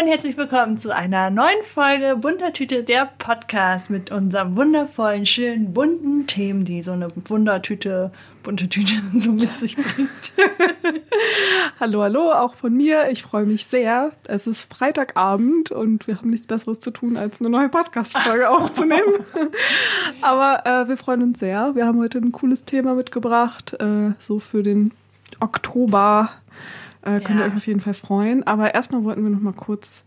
und herzlich willkommen zu einer neuen Folge Bunter Tüte, der Podcast mit unserem wundervollen, schönen, bunten Themen, die so eine Wundertüte, bunte Tüte so mit sich bringt. hallo, hallo, auch von mir. Ich freue mich sehr. Es ist Freitagabend und wir haben nichts Besseres zu tun, als eine neue Podcast-Folge aufzunehmen. Aber äh, wir freuen uns sehr. Wir haben heute ein cooles Thema mitgebracht, äh, so für den Oktober äh, könnt ja. ihr euch auf jeden Fall freuen. Aber erstmal wollten wir noch mal kurz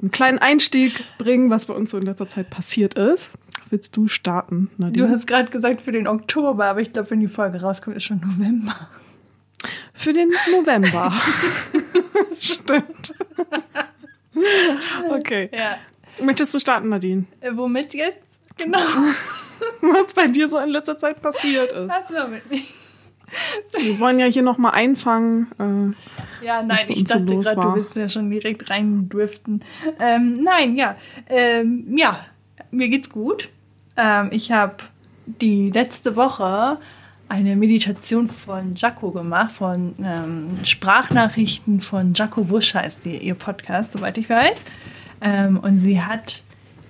einen kleinen Einstieg bringen, was bei uns so in letzter Zeit passiert ist. Willst du starten, Nadine? Du hast gerade gesagt für den Oktober, aber ich glaube, wenn die Folge rauskommt, ist schon November. Für den November. Stimmt. okay. Ja. Möchtest du starten, Nadine? Äh, womit jetzt? Genau. was bei dir so in letzter Zeit passiert ist. Was so mit mir? Wir wollen ja hier nochmal einfangen. Äh, ja, nein, ich dachte so gerade, du willst ja schon direkt reindriften. Ähm, nein, ja. Ähm, ja, mir geht's gut. Ähm, ich habe die letzte Woche eine Meditation von Jaco gemacht, von ähm, Sprachnachrichten von Jaco Wusch heißt die, ihr Podcast, soweit ich weiß. Ähm, und sie hat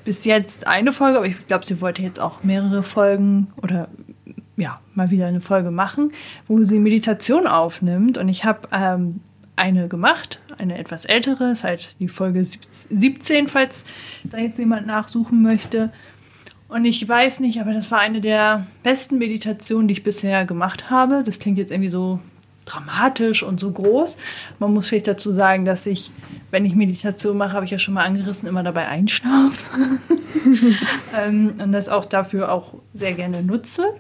bis jetzt eine Folge, aber ich glaube, sie wollte jetzt auch mehrere Folgen oder ja, mal wieder eine Folge machen, wo sie Meditation aufnimmt. Und ich habe ähm, eine gemacht, eine etwas ältere, ist halt die Folge 17, falls da jetzt jemand nachsuchen möchte. Und ich weiß nicht, aber das war eine der besten Meditationen, die ich bisher gemacht habe. Das klingt jetzt irgendwie so dramatisch und so groß. Man muss vielleicht dazu sagen, dass ich, wenn ich Meditation mache, habe ich ja schon mal angerissen, immer dabei einschlafe. ähm, und das auch dafür auch sehr gerne nutze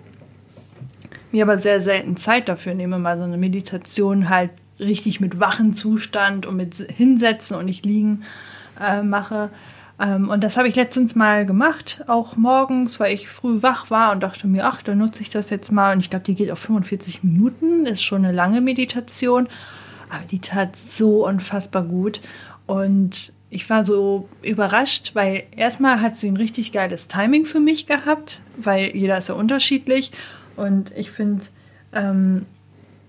mir aber sehr selten Zeit dafür nehme, mal so eine Meditation halt richtig mit wachen Zustand und mit Hinsetzen und nicht liegen äh, mache. Ähm, und das habe ich letztens mal gemacht, auch morgens, weil ich früh wach war und dachte mir, ach, dann nutze ich das jetzt mal. Und ich glaube, die geht auf 45 Minuten, ist schon eine lange Meditation. Aber die tat so unfassbar gut. Und ich war so überrascht, weil erstmal hat sie ein richtig geiles Timing für mich gehabt, weil jeder ist ja unterschiedlich. Und ich finde, ähm,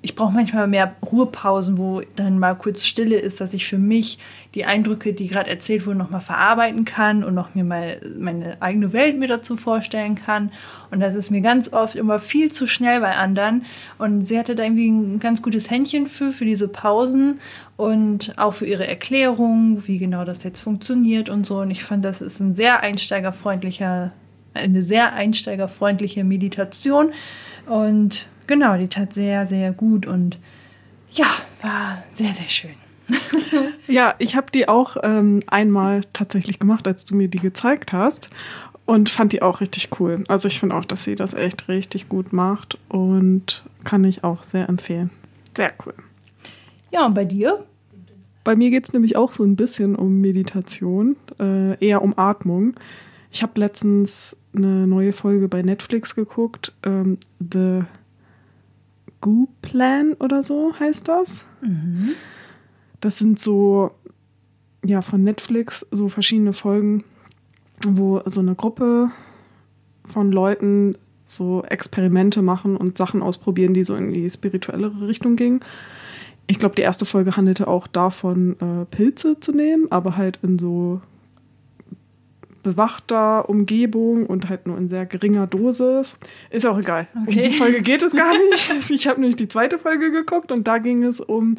ich brauche manchmal mehr Ruhepausen, wo dann mal kurz Stille ist, dass ich für mich die Eindrücke, die gerade erzählt wurden, nochmal verarbeiten kann und noch mir mal meine eigene Welt mir dazu vorstellen kann. Und das ist mir ganz oft immer viel zu schnell bei anderen. Und sie hatte da irgendwie ein ganz gutes Händchen für, für diese Pausen und auch für ihre Erklärung, wie genau das jetzt funktioniert und so. Und ich fand, das ist ein sehr einsteigerfreundlicher eine sehr einsteigerfreundliche Meditation. Und genau, die tat sehr, sehr gut und ja, war sehr, sehr schön. ja, ich habe die auch ähm, einmal tatsächlich gemacht, als du mir die gezeigt hast. Und fand die auch richtig cool. Also ich finde auch, dass sie das echt richtig gut macht und kann ich auch sehr empfehlen. Sehr cool. Ja, und bei dir? Bei mir geht es nämlich auch so ein bisschen um Meditation, äh, eher um Atmung. Ich habe letztens eine neue Folge bei Netflix geguckt. Ähm, The Goo Plan oder so heißt das. Mhm. Das sind so, ja, von Netflix so verschiedene Folgen, wo so eine Gruppe von Leuten so Experimente machen und Sachen ausprobieren, die so in die spirituellere Richtung gingen. Ich glaube, die erste Folge handelte auch davon, äh, Pilze zu nehmen, aber halt in so bewachter Umgebung und halt nur in sehr geringer Dosis. Ist auch egal. Okay. Um die Folge geht es gar nicht. Ich habe nämlich die zweite Folge geguckt und da ging es um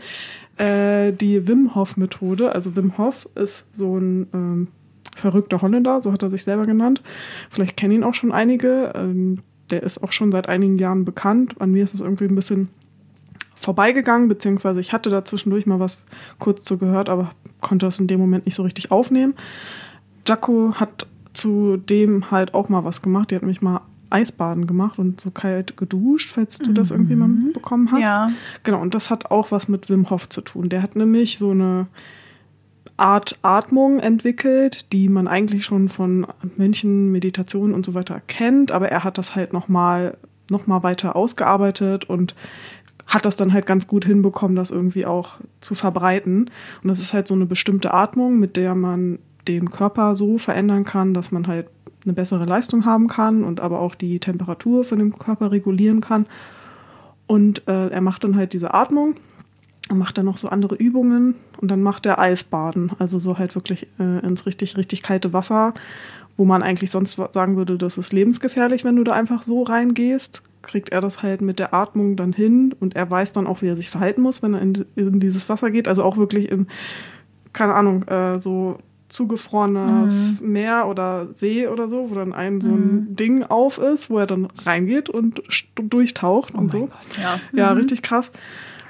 äh, die Wim Hof Methode. Also Wim Hof ist so ein ähm, verrückter Holländer, so hat er sich selber genannt. Vielleicht kennen ihn auch schon einige. Ähm, der ist auch schon seit einigen Jahren bekannt. An mir ist es irgendwie ein bisschen vorbeigegangen, beziehungsweise ich hatte da zwischendurch mal was kurz zu gehört, aber konnte das in dem Moment nicht so richtig aufnehmen. Jaco hat zudem halt auch mal was gemacht. Die hat mich mal Eisbaden gemacht und so kalt geduscht, falls du das irgendwie mal mhm. mitbekommen hast. Ja. Genau, und das hat auch was mit Wim Hof zu tun. Der hat nämlich so eine Art Atmung entwickelt, die man eigentlich schon von Mönchen, Meditationen und so weiter kennt, aber er hat das halt nochmal noch mal weiter ausgearbeitet und hat das dann halt ganz gut hinbekommen, das irgendwie auch zu verbreiten. Und das ist halt so eine bestimmte Atmung, mit der man den Körper so verändern kann, dass man halt eine bessere Leistung haben kann und aber auch die Temperatur von dem Körper regulieren kann. Und äh, er macht dann halt diese Atmung macht er noch so andere Übungen und dann macht er Eisbaden. Also so halt wirklich äh, ins richtig, richtig kalte Wasser, wo man eigentlich sonst sagen würde, das ist lebensgefährlich, wenn du da einfach so reingehst. Kriegt er das halt mit der Atmung dann hin und er weiß dann auch, wie er sich verhalten muss, wenn er in, in dieses Wasser geht. Also auch wirklich im, keine Ahnung, äh, so zugefrorenes mhm. Meer oder See oder so, wo dann ein so ein mhm. Ding auf ist, wo er dann reingeht und durchtaucht oh und so. Gott, ja, ja mhm. richtig krass.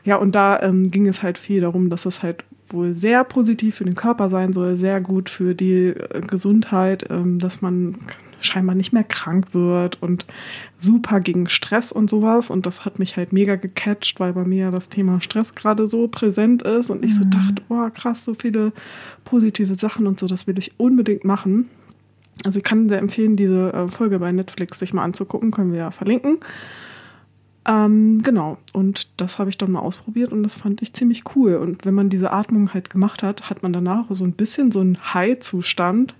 Ja, und da ähm, ging es halt viel darum, dass es halt wohl sehr positiv für den Körper sein soll, sehr gut für die äh, Gesundheit, ähm, dass man scheinbar nicht mehr krank wird und super gegen Stress und sowas. Und das hat mich halt mega gecatcht, weil bei mir das Thema Stress gerade so präsent ist und ich so mhm. dachte, oh krass, so viele positive Sachen und so, das will ich unbedingt machen. Also ich kann sehr empfehlen, diese äh, Folge bei Netflix sich mal anzugucken, können wir ja verlinken. Ähm, genau, und das habe ich dann mal ausprobiert und das fand ich ziemlich cool. Und wenn man diese Atmung halt gemacht hat, hat man danach so ein bisschen so einen High-Zustand,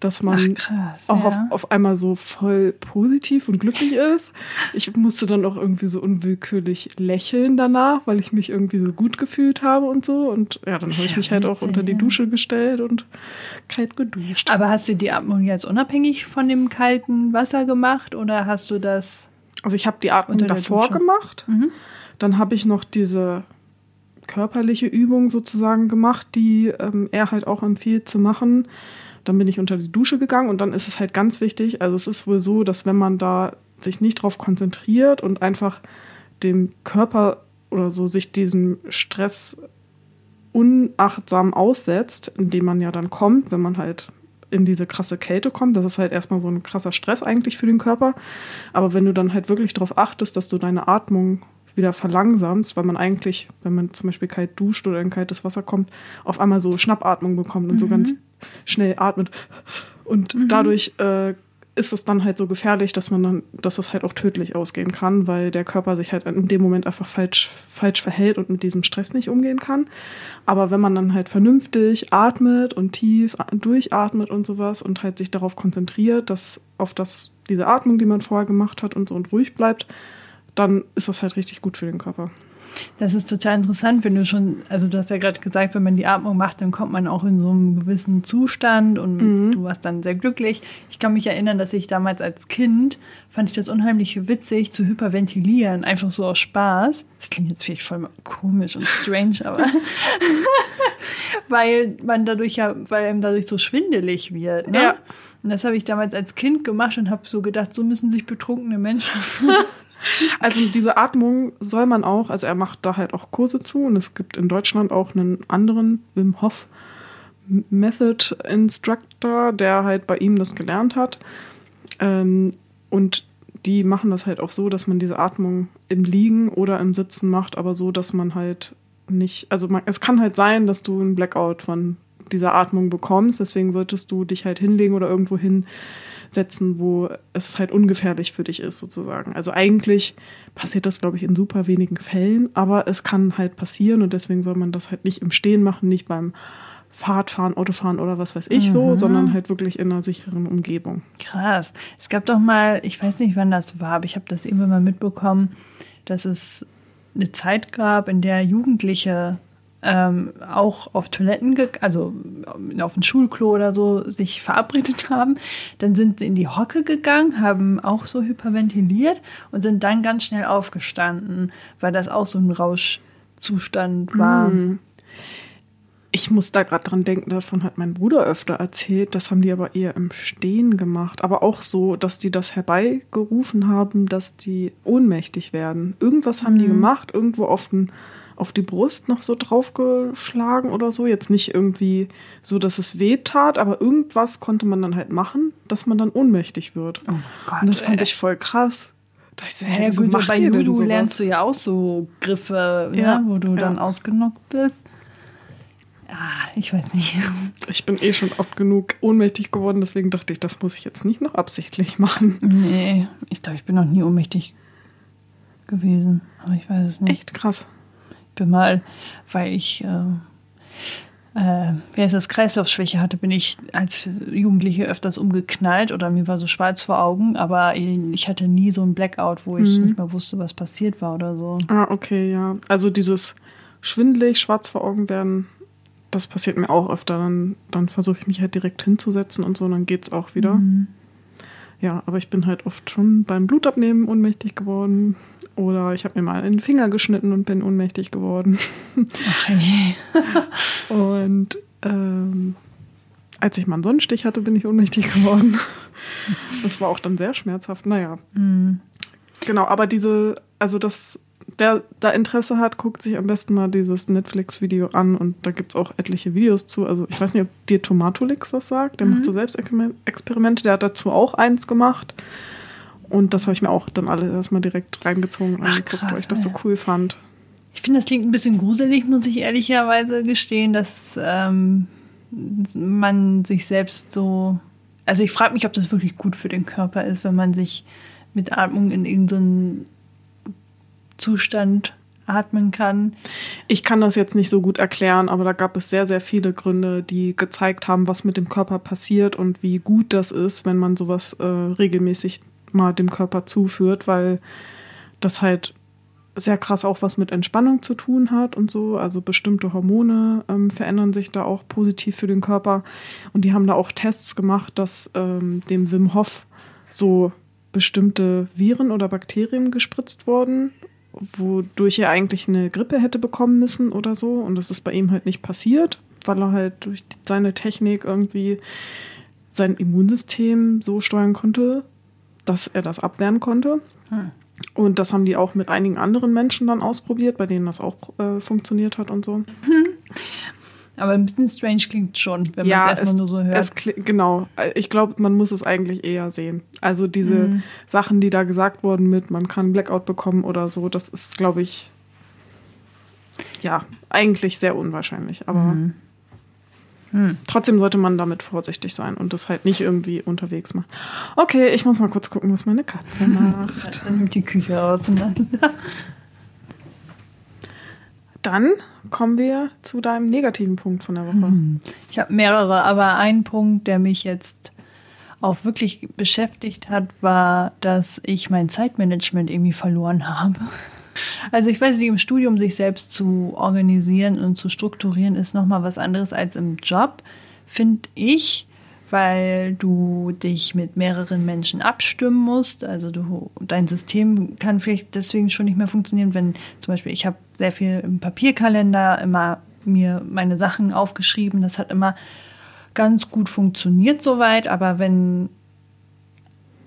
dass man Ach, krass, auch ja. auf, auf einmal so voll positiv und glücklich ist. Ich musste dann auch irgendwie so unwillkürlich lächeln danach, weil ich mich irgendwie so gut gefühlt habe und so. Und ja, dann habe ich mich halt auch unter die Dusche gestellt und kalt geduscht. Aber hast du die Atmung jetzt unabhängig von dem kalten Wasser gemacht oder hast du das also ich habe die Atmung davor gemacht. Mhm. Dann habe ich noch diese körperliche Übung sozusagen gemacht, die ähm, er halt auch empfiehlt zu machen. Dann bin ich unter die Dusche gegangen und dann ist es halt ganz wichtig. Also es ist wohl so, dass wenn man da sich nicht drauf konzentriert und einfach dem Körper oder so sich diesem Stress unachtsam aussetzt, indem man ja dann kommt, wenn man halt in diese krasse Kälte kommt. Das ist halt erstmal so ein krasser Stress eigentlich für den Körper. Aber wenn du dann halt wirklich darauf achtest, dass du deine Atmung wieder verlangsamst, weil man eigentlich, wenn man zum Beispiel kalt duscht oder in kaltes Wasser kommt, auf einmal so Schnappatmung bekommt und mhm. so ganz schnell atmet. Und mhm. dadurch äh, ist es dann halt so gefährlich, dass man dann, dass es halt auch tödlich ausgehen kann, weil der Körper sich halt in dem Moment einfach falsch, falsch verhält und mit diesem Stress nicht umgehen kann. Aber wenn man dann halt vernünftig atmet und tief durchatmet und sowas und halt sich darauf konzentriert, dass auf das, diese Atmung, die man vorher gemacht hat und so und ruhig bleibt, dann ist das halt richtig gut für den Körper. Das ist total interessant, wenn du schon, also du hast ja gerade gesagt, wenn man die Atmung macht, dann kommt man auch in so einen gewissen Zustand und mhm. du warst dann sehr glücklich. Ich kann mich erinnern, dass ich damals als Kind fand ich das unheimlich witzig zu hyperventilieren, einfach so aus Spaß. Das klingt jetzt vielleicht voll komisch und strange, aber weil man dadurch ja, weil einem dadurch so schwindelig wird. Ne? Ja. Und das habe ich damals als Kind gemacht und habe so gedacht, so müssen sich betrunkene Menschen. Also diese Atmung soll man auch, also er macht da halt auch Kurse zu und es gibt in Deutschland auch einen anderen Wim Hof Method Instructor, der halt bei ihm das gelernt hat. Ähm, und die machen das halt auch so, dass man diese Atmung im Liegen oder im Sitzen macht, aber so, dass man halt nicht, also man, es kann halt sein, dass du einen Blackout von dieser Atmung bekommst, deswegen solltest du dich halt hinlegen oder irgendwo hin setzen, wo es halt ungefährlich für dich ist, sozusagen. Also eigentlich passiert das, glaube ich, in super wenigen Fällen, aber es kann halt passieren und deswegen soll man das halt nicht im Stehen machen, nicht beim Fahrradfahren, Autofahren oder was weiß ich mhm. so, sondern halt wirklich in einer sicheren Umgebung. Krass. Es gab doch mal, ich weiß nicht, wann das war, aber ich habe das immer mal mitbekommen, dass es eine Zeit gab, in der Jugendliche ähm, auch auf Toiletten, also auf ein Schulklo oder so, sich verabredet haben. Dann sind sie in die Hocke gegangen, haben auch so hyperventiliert und sind dann ganz schnell aufgestanden, weil das auch so ein Rauschzustand war. Hm. Ich muss da gerade dran denken, davon hat mein Bruder öfter erzählt. Das haben die aber eher im Stehen gemacht. Aber auch so, dass die das herbeigerufen haben, dass die ohnmächtig werden. Irgendwas haben mhm. die hm. gemacht, irgendwo auf den auf die Brust noch so draufgeschlagen oder so. Jetzt nicht irgendwie so, dass es weh tat, aber irgendwas konnte man dann halt machen, dass man dann ohnmächtig wird. Oh Gott, Und das fand ey. ich voll krass. Da ich so, hey, ja, gut, bei Judo lernst du ja auch so Griffe, ja, ja wo du ja. dann ausgenockt bist. Ah, ich weiß nicht. Ich bin eh schon oft genug ohnmächtig geworden, deswegen dachte ich, das muss ich jetzt nicht noch absichtlich machen. Nee, ich glaube, ich bin noch nie ohnmächtig gewesen. Aber ich weiß es nicht. Echt krass bin mal, weil ich äh, äh, wie heißt das, Kreislaufschwäche hatte, bin ich als Jugendliche öfters umgeknallt oder mir war so schwarz vor Augen, aber ich hatte nie so ein Blackout, wo ich mhm. nicht mehr wusste, was passiert war oder so. Ah, okay, ja. Also dieses schwindelig, schwarz vor Augen werden. Das passiert mir auch öfter. Dann, dann versuche ich mich halt direkt hinzusetzen und so, und dann geht es auch wieder. Mhm. Ja, aber ich bin halt oft schon beim Blutabnehmen ohnmächtig geworden. Oder ich habe mir mal einen Finger geschnitten und bin ohnmächtig geworden. Okay. und ähm, als ich mal einen Sonnenstich hatte, bin ich ohnmächtig geworden. Das war auch dann sehr schmerzhaft. Naja. Mhm. Genau, aber diese, also das, der da Interesse hat, guckt sich am besten mal dieses Netflix-Video an und da gibt es auch etliche Videos zu. Also ich weiß nicht, ob dir Tomatolix was sagt. Der mhm. macht so Selbstexperimente. Der hat dazu auch eins gemacht. Und das habe ich mir auch dann alle erstmal direkt reingezogen und angeguckt, weil ich das so cool fand. Ich finde, das klingt ein bisschen gruselig, muss ich ehrlicherweise gestehen, dass ähm, man sich selbst so. Also ich frage mich, ob das wirklich gut für den Körper ist, wenn man sich mit Atmung in irgendeinen Zustand atmen kann. Ich kann das jetzt nicht so gut erklären, aber da gab es sehr, sehr viele Gründe, die gezeigt haben, was mit dem Körper passiert und wie gut das ist, wenn man sowas äh, regelmäßig mal dem Körper zuführt, weil das halt sehr krass auch was mit Entspannung zu tun hat und so. Also bestimmte Hormone ähm, verändern sich da auch positiv für den Körper. Und die haben da auch Tests gemacht, dass ähm, dem Wim Hof so bestimmte Viren oder Bakterien gespritzt wurden, wodurch er eigentlich eine Grippe hätte bekommen müssen oder so. Und das ist bei ihm halt nicht passiert, weil er halt durch seine Technik irgendwie sein Immunsystem so steuern konnte, dass er das abwehren konnte. Hm. Und das haben die auch mit einigen anderen Menschen dann ausprobiert, bei denen das auch äh, funktioniert hat und so. Aber ein bisschen strange klingt schon, wenn ja, man es erstmal nur so hört. Es genau. Ich glaube, man muss es eigentlich eher sehen. Also diese mhm. Sachen, die da gesagt wurden mit, man kann Blackout bekommen oder so, das ist, glaube ich, ja, eigentlich sehr unwahrscheinlich. Aber mhm. Hm. Trotzdem sollte man damit vorsichtig sein und das halt nicht irgendwie unterwegs machen. Okay, ich muss mal kurz gucken, was meine Katze macht. Katze nimmt die Küche auseinander. Dann kommen wir zu deinem negativen Punkt von der Woche. Hm. Ich habe mehrere, aber ein Punkt, der mich jetzt auch wirklich beschäftigt hat, war, dass ich mein Zeitmanagement irgendwie verloren habe. Also ich weiß nicht, im Studium sich selbst zu organisieren und zu strukturieren ist nochmal was anderes als im Job, finde ich, weil du dich mit mehreren Menschen abstimmen musst. Also du, dein System kann vielleicht deswegen schon nicht mehr funktionieren, wenn zum Beispiel ich habe sehr viel im Papierkalender immer mir meine Sachen aufgeschrieben. Das hat immer ganz gut funktioniert soweit, aber wenn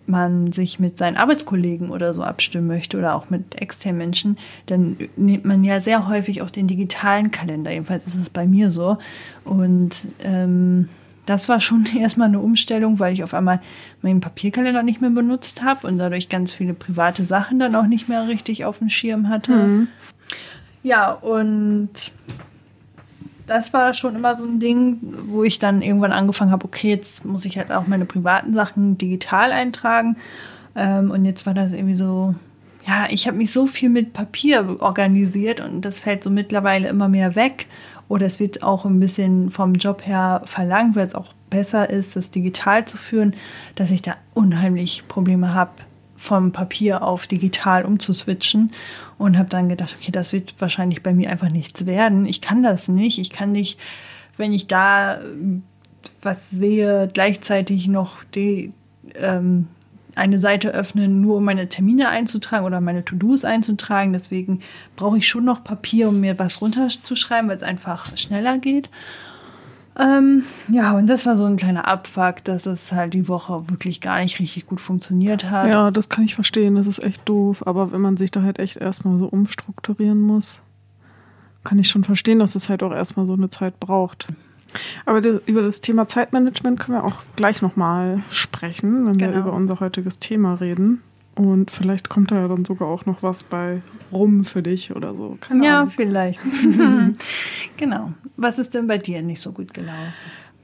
man sich mit seinen Arbeitskollegen oder so abstimmen möchte oder auch mit externen Menschen, dann nimmt man ja sehr häufig auch den digitalen Kalender. Jedenfalls ist es bei mir so. Und ähm, das war schon erstmal eine Umstellung, weil ich auf einmal meinen Papierkalender nicht mehr benutzt habe und dadurch ganz viele private Sachen dann auch nicht mehr richtig auf dem Schirm hatte. Mhm. Ja, und das war schon immer so ein Ding, wo ich dann irgendwann angefangen habe, okay, jetzt muss ich halt auch meine privaten Sachen digital eintragen. Ähm, und jetzt war das irgendwie so, ja, ich habe mich so viel mit Papier organisiert und das fällt so mittlerweile immer mehr weg. Oder es wird auch ein bisschen vom Job her verlangt, weil es auch besser ist, das digital zu führen, dass ich da unheimlich Probleme habe, vom Papier auf digital umzuswitchen und habe dann gedacht, okay, das wird wahrscheinlich bei mir einfach nichts werden. Ich kann das nicht. Ich kann nicht, wenn ich da was sehe, gleichzeitig noch die, ähm, eine Seite öffnen, nur um meine Termine einzutragen oder meine To-Dos einzutragen. Deswegen brauche ich schon noch Papier, um mir was runterzuschreiben, weil es einfach schneller geht. Ähm, ja, und das war so ein kleiner Abfuck, dass es halt die Woche wirklich gar nicht richtig gut funktioniert hat. Ja, das kann ich verstehen, das ist echt doof. Aber wenn man sich da halt echt erstmal so umstrukturieren muss, kann ich schon verstehen, dass es halt auch erstmal so eine Zeit braucht. Aber die, über das Thema Zeitmanagement können wir auch gleich nochmal sprechen, wenn genau. wir über unser heutiges Thema reden. Und vielleicht kommt da ja dann sogar auch noch was bei rum für dich oder so. Keine ja, Ahnung. vielleicht. genau. Was ist denn bei dir nicht so gut gelaufen?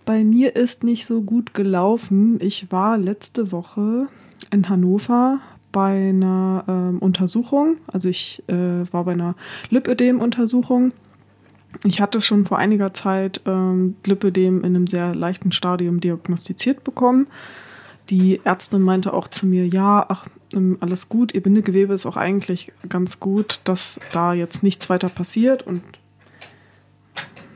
Bei mir ist nicht so gut gelaufen. Ich war letzte Woche in Hannover bei einer ähm, Untersuchung. Also ich äh, war bei einer Lipödem-Untersuchung. Ich hatte schon vor einiger Zeit ähm, Lipödem in einem sehr leichten Stadium diagnostiziert bekommen. Die Ärztin meinte auch zu mir, ja, ach, ähm, alles gut, ihr Bindegewebe ist auch eigentlich ganz gut, dass da jetzt nichts weiter passiert und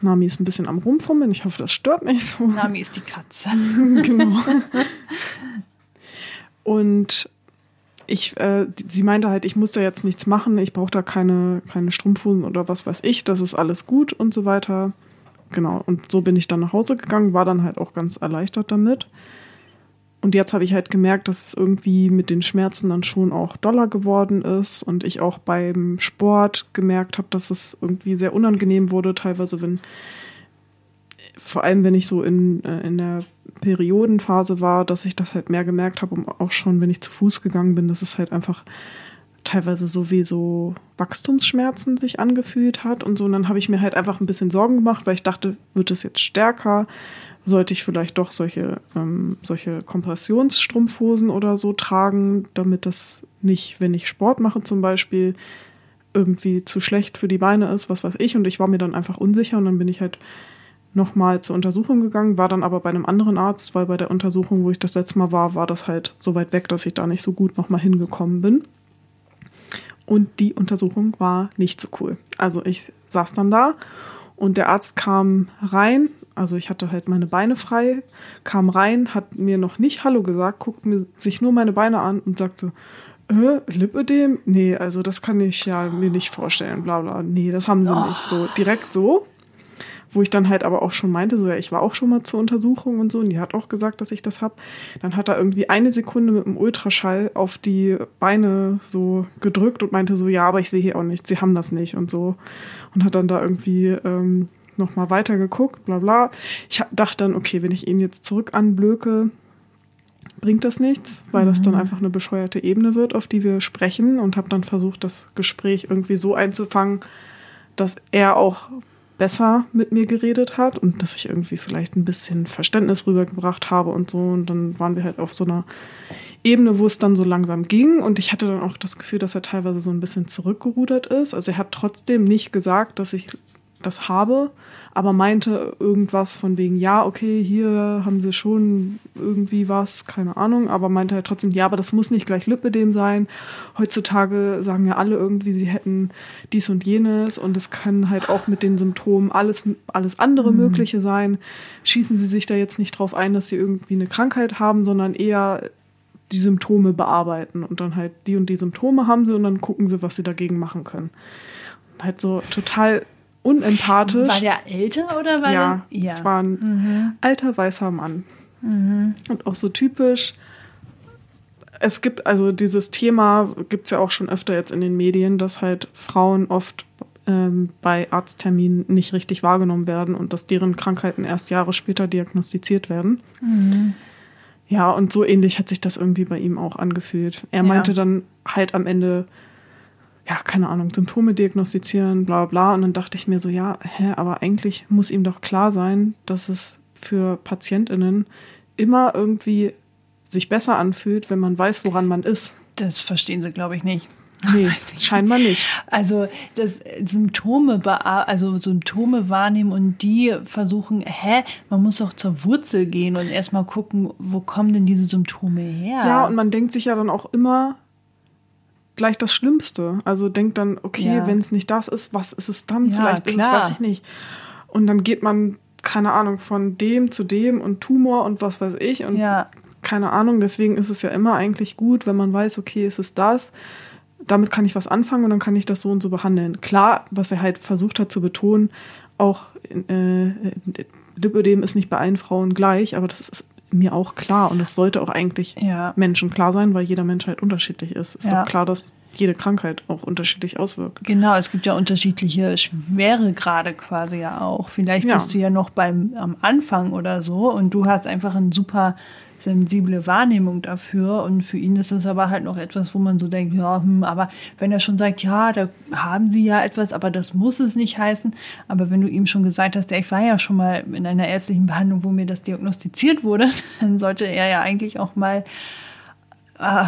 Nami ist ein bisschen am Rumfummeln. Ich hoffe, das stört nicht so. Nami ist die Katze. genau. Und ich, äh, sie meinte halt, ich muss da jetzt nichts machen, ich brauche da keine, keine Strumpfhosen oder was weiß ich, das ist alles gut und so weiter. Genau, und so bin ich dann nach Hause gegangen, war dann halt auch ganz erleichtert damit. Und jetzt habe ich halt gemerkt, dass es irgendwie mit den Schmerzen dann schon auch doller geworden ist und ich auch beim Sport gemerkt habe, dass es irgendwie sehr unangenehm wurde, teilweise wenn vor allem wenn ich so in, äh, in der Periodenphase war, dass ich das halt mehr gemerkt habe und auch schon, wenn ich zu Fuß gegangen bin, dass es halt einfach teilweise so wie so Wachstumsschmerzen sich angefühlt hat und so. Und dann habe ich mir halt einfach ein bisschen Sorgen gemacht, weil ich dachte, wird es jetzt stärker? Sollte ich vielleicht doch solche, ähm, solche Kompressionsstrumpfhosen oder so tragen, damit das nicht, wenn ich Sport mache zum Beispiel, irgendwie zu schlecht für die Beine ist, was weiß ich. Und ich war mir dann einfach unsicher und dann bin ich halt nochmal zur Untersuchung gegangen, war dann aber bei einem anderen Arzt, weil bei der Untersuchung, wo ich das letzte Mal war, war das halt so weit weg, dass ich da nicht so gut nochmal hingekommen bin. Und die Untersuchung war nicht so cool. Also ich saß dann da und der Arzt kam rein, also ich hatte halt meine Beine frei, kam rein, hat mir noch nicht Hallo gesagt, guckt mir sich nur meine Beine an und sagt so, äh, Lipödem? Nee, also das kann ich ja mir nicht vorstellen, bla bla. Nee, das haben sie oh. nicht. So direkt so wo ich dann halt aber auch schon meinte, so ja, ich war auch schon mal zur Untersuchung und so, und die hat auch gesagt, dass ich das habe. Dann hat er irgendwie eine Sekunde mit dem Ultraschall auf die Beine so gedrückt und meinte so, ja, aber ich sehe hier auch nichts, sie haben das nicht und so. Und hat dann da irgendwie ähm, nochmal weiter geguckt, bla bla. Ich dachte dann, okay, wenn ich ihn jetzt zurück anblöke, bringt das nichts, weil mhm. das dann mhm. einfach eine bescheuerte Ebene wird, auf die wir sprechen und habe dann versucht, das Gespräch irgendwie so einzufangen, dass er auch besser mit mir geredet hat und dass ich irgendwie vielleicht ein bisschen Verständnis rübergebracht habe und so. Und dann waren wir halt auf so einer Ebene, wo es dann so langsam ging. Und ich hatte dann auch das Gefühl, dass er teilweise so ein bisschen zurückgerudert ist. Also er hat trotzdem nicht gesagt, dass ich das habe, aber meinte irgendwas von wegen, ja, okay, hier haben sie schon irgendwie was, keine Ahnung, aber meinte halt trotzdem, ja, aber das muss nicht gleich Lipidem sein. Heutzutage sagen ja alle irgendwie, sie hätten dies und jenes und es kann halt auch mit den Symptomen alles, alles andere mhm. Mögliche sein. Schießen sie sich da jetzt nicht drauf ein, dass sie irgendwie eine Krankheit haben, sondern eher die Symptome bearbeiten und dann halt die und die Symptome haben sie und dann gucken sie, was sie dagegen machen können. halt so total unempathisch. War der älter oder war ja, der? Ja, es war ein mhm. alter weißer Mann. Mhm. Und auch so typisch. Es gibt also dieses Thema, gibt es ja auch schon öfter jetzt in den Medien, dass halt Frauen oft ähm, bei Arztterminen nicht richtig wahrgenommen werden und dass deren Krankheiten erst Jahre später diagnostiziert werden. Mhm. Ja, und so ähnlich hat sich das irgendwie bei ihm auch angefühlt. Er ja. meinte dann halt am Ende, ja, keine Ahnung, Symptome diagnostizieren, bla bla. Und dann dachte ich mir so, ja, hä, aber eigentlich muss ihm doch klar sein, dass es für PatientInnen immer irgendwie sich besser anfühlt, wenn man weiß, woran man ist. Das verstehen sie, glaube ich, nicht. Nee, scheinbar nicht. Also das Symptome, also Symptome wahrnehmen und die versuchen, hä, man muss doch zur Wurzel gehen und erstmal gucken, wo kommen denn diese Symptome her? Ja, und man denkt sich ja dann auch immer, gleich das Schlimmste. Also denkt dann, okay, ja. wenn es nicht das ist, was ist es dann? Ja, Vielleicht klar. ist es, weiß ich nicht. Und dann geht man, keine Ahnung, von dem zu dem und Tumor und was weiß ich und ja. keine Ahnung. Deswegen ist es ja immer eigentlich gut, wenn man weiß, okay, ist es das. Damit kann ich was anfangen und dann kann ich das so und so behandeln. Klar, was er halt versucht hat zu betonen, auch äh, Lipödem ist nicht bei allen Frauen gleich, aber das ist mir auch klar und es sollte auch eigentlich ja. Menschen klar sein, weil jeder Mensch halt unterschiedlich ist. Ist ja. doch klar, dass jede Krankheit auch unterschiedlich auswirkt. Genau, es gibt ja unterschiedliche Schweregrade quasi ja auch. Vielleicht ja. bist du ja noch beim am Anfang oder so und du hast einfach einen super sensible Wahrnehmung dafür. Und für ihn ist es aber halt noch etwas, wo man so denkt, ja, hm, aber wenn er schon sagt, ja, da haben sie ja etwas, aber das muss es nicht heißen. Aber wenn du ihm schon gesagt hast, ja, ich war ja schon mal in einer ärztlichen Behandlung, wo mir das diagnostiziert wurde, dann sollte er ja eigentlich auch mal äh,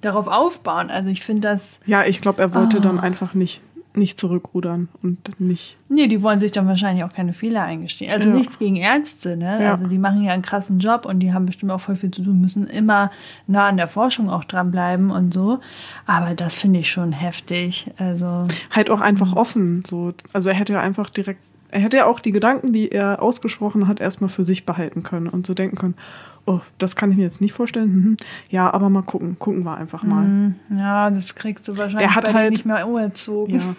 darauf aufbauen. Also ich finde das. Ja, ich glaube, er wollte oh. dann einfach nicht nicht zurückrudern und nicht. Nee, die wollen sich dann wahrscheinlich auch keine Fehler eingestehen. Also ja. nichts gegen Ärzte, ne? Ja. Also die machen ja einen krassen Job und die haben bestimmt auch voll viel zu tun, müssen immer nah an der Forschung auch dranbleiben und so. Aber das finde ich schon heftig. Also. Halt auch einfach offen. So. Also er hätte ja einfach direkt er hätte ja auch die Gedanken, die er ausgesprochen hat, erstmal für sich behalten können und so denken können, oh, das kann ich mir jetzt nicht vorstellen. Mhm. Ja, aber mal gucken. Gucken wir einfach mal. Mhm. Ja, das kriegst du wahrscheinlich der hat halt, nicht mehr umerzogen. Ja.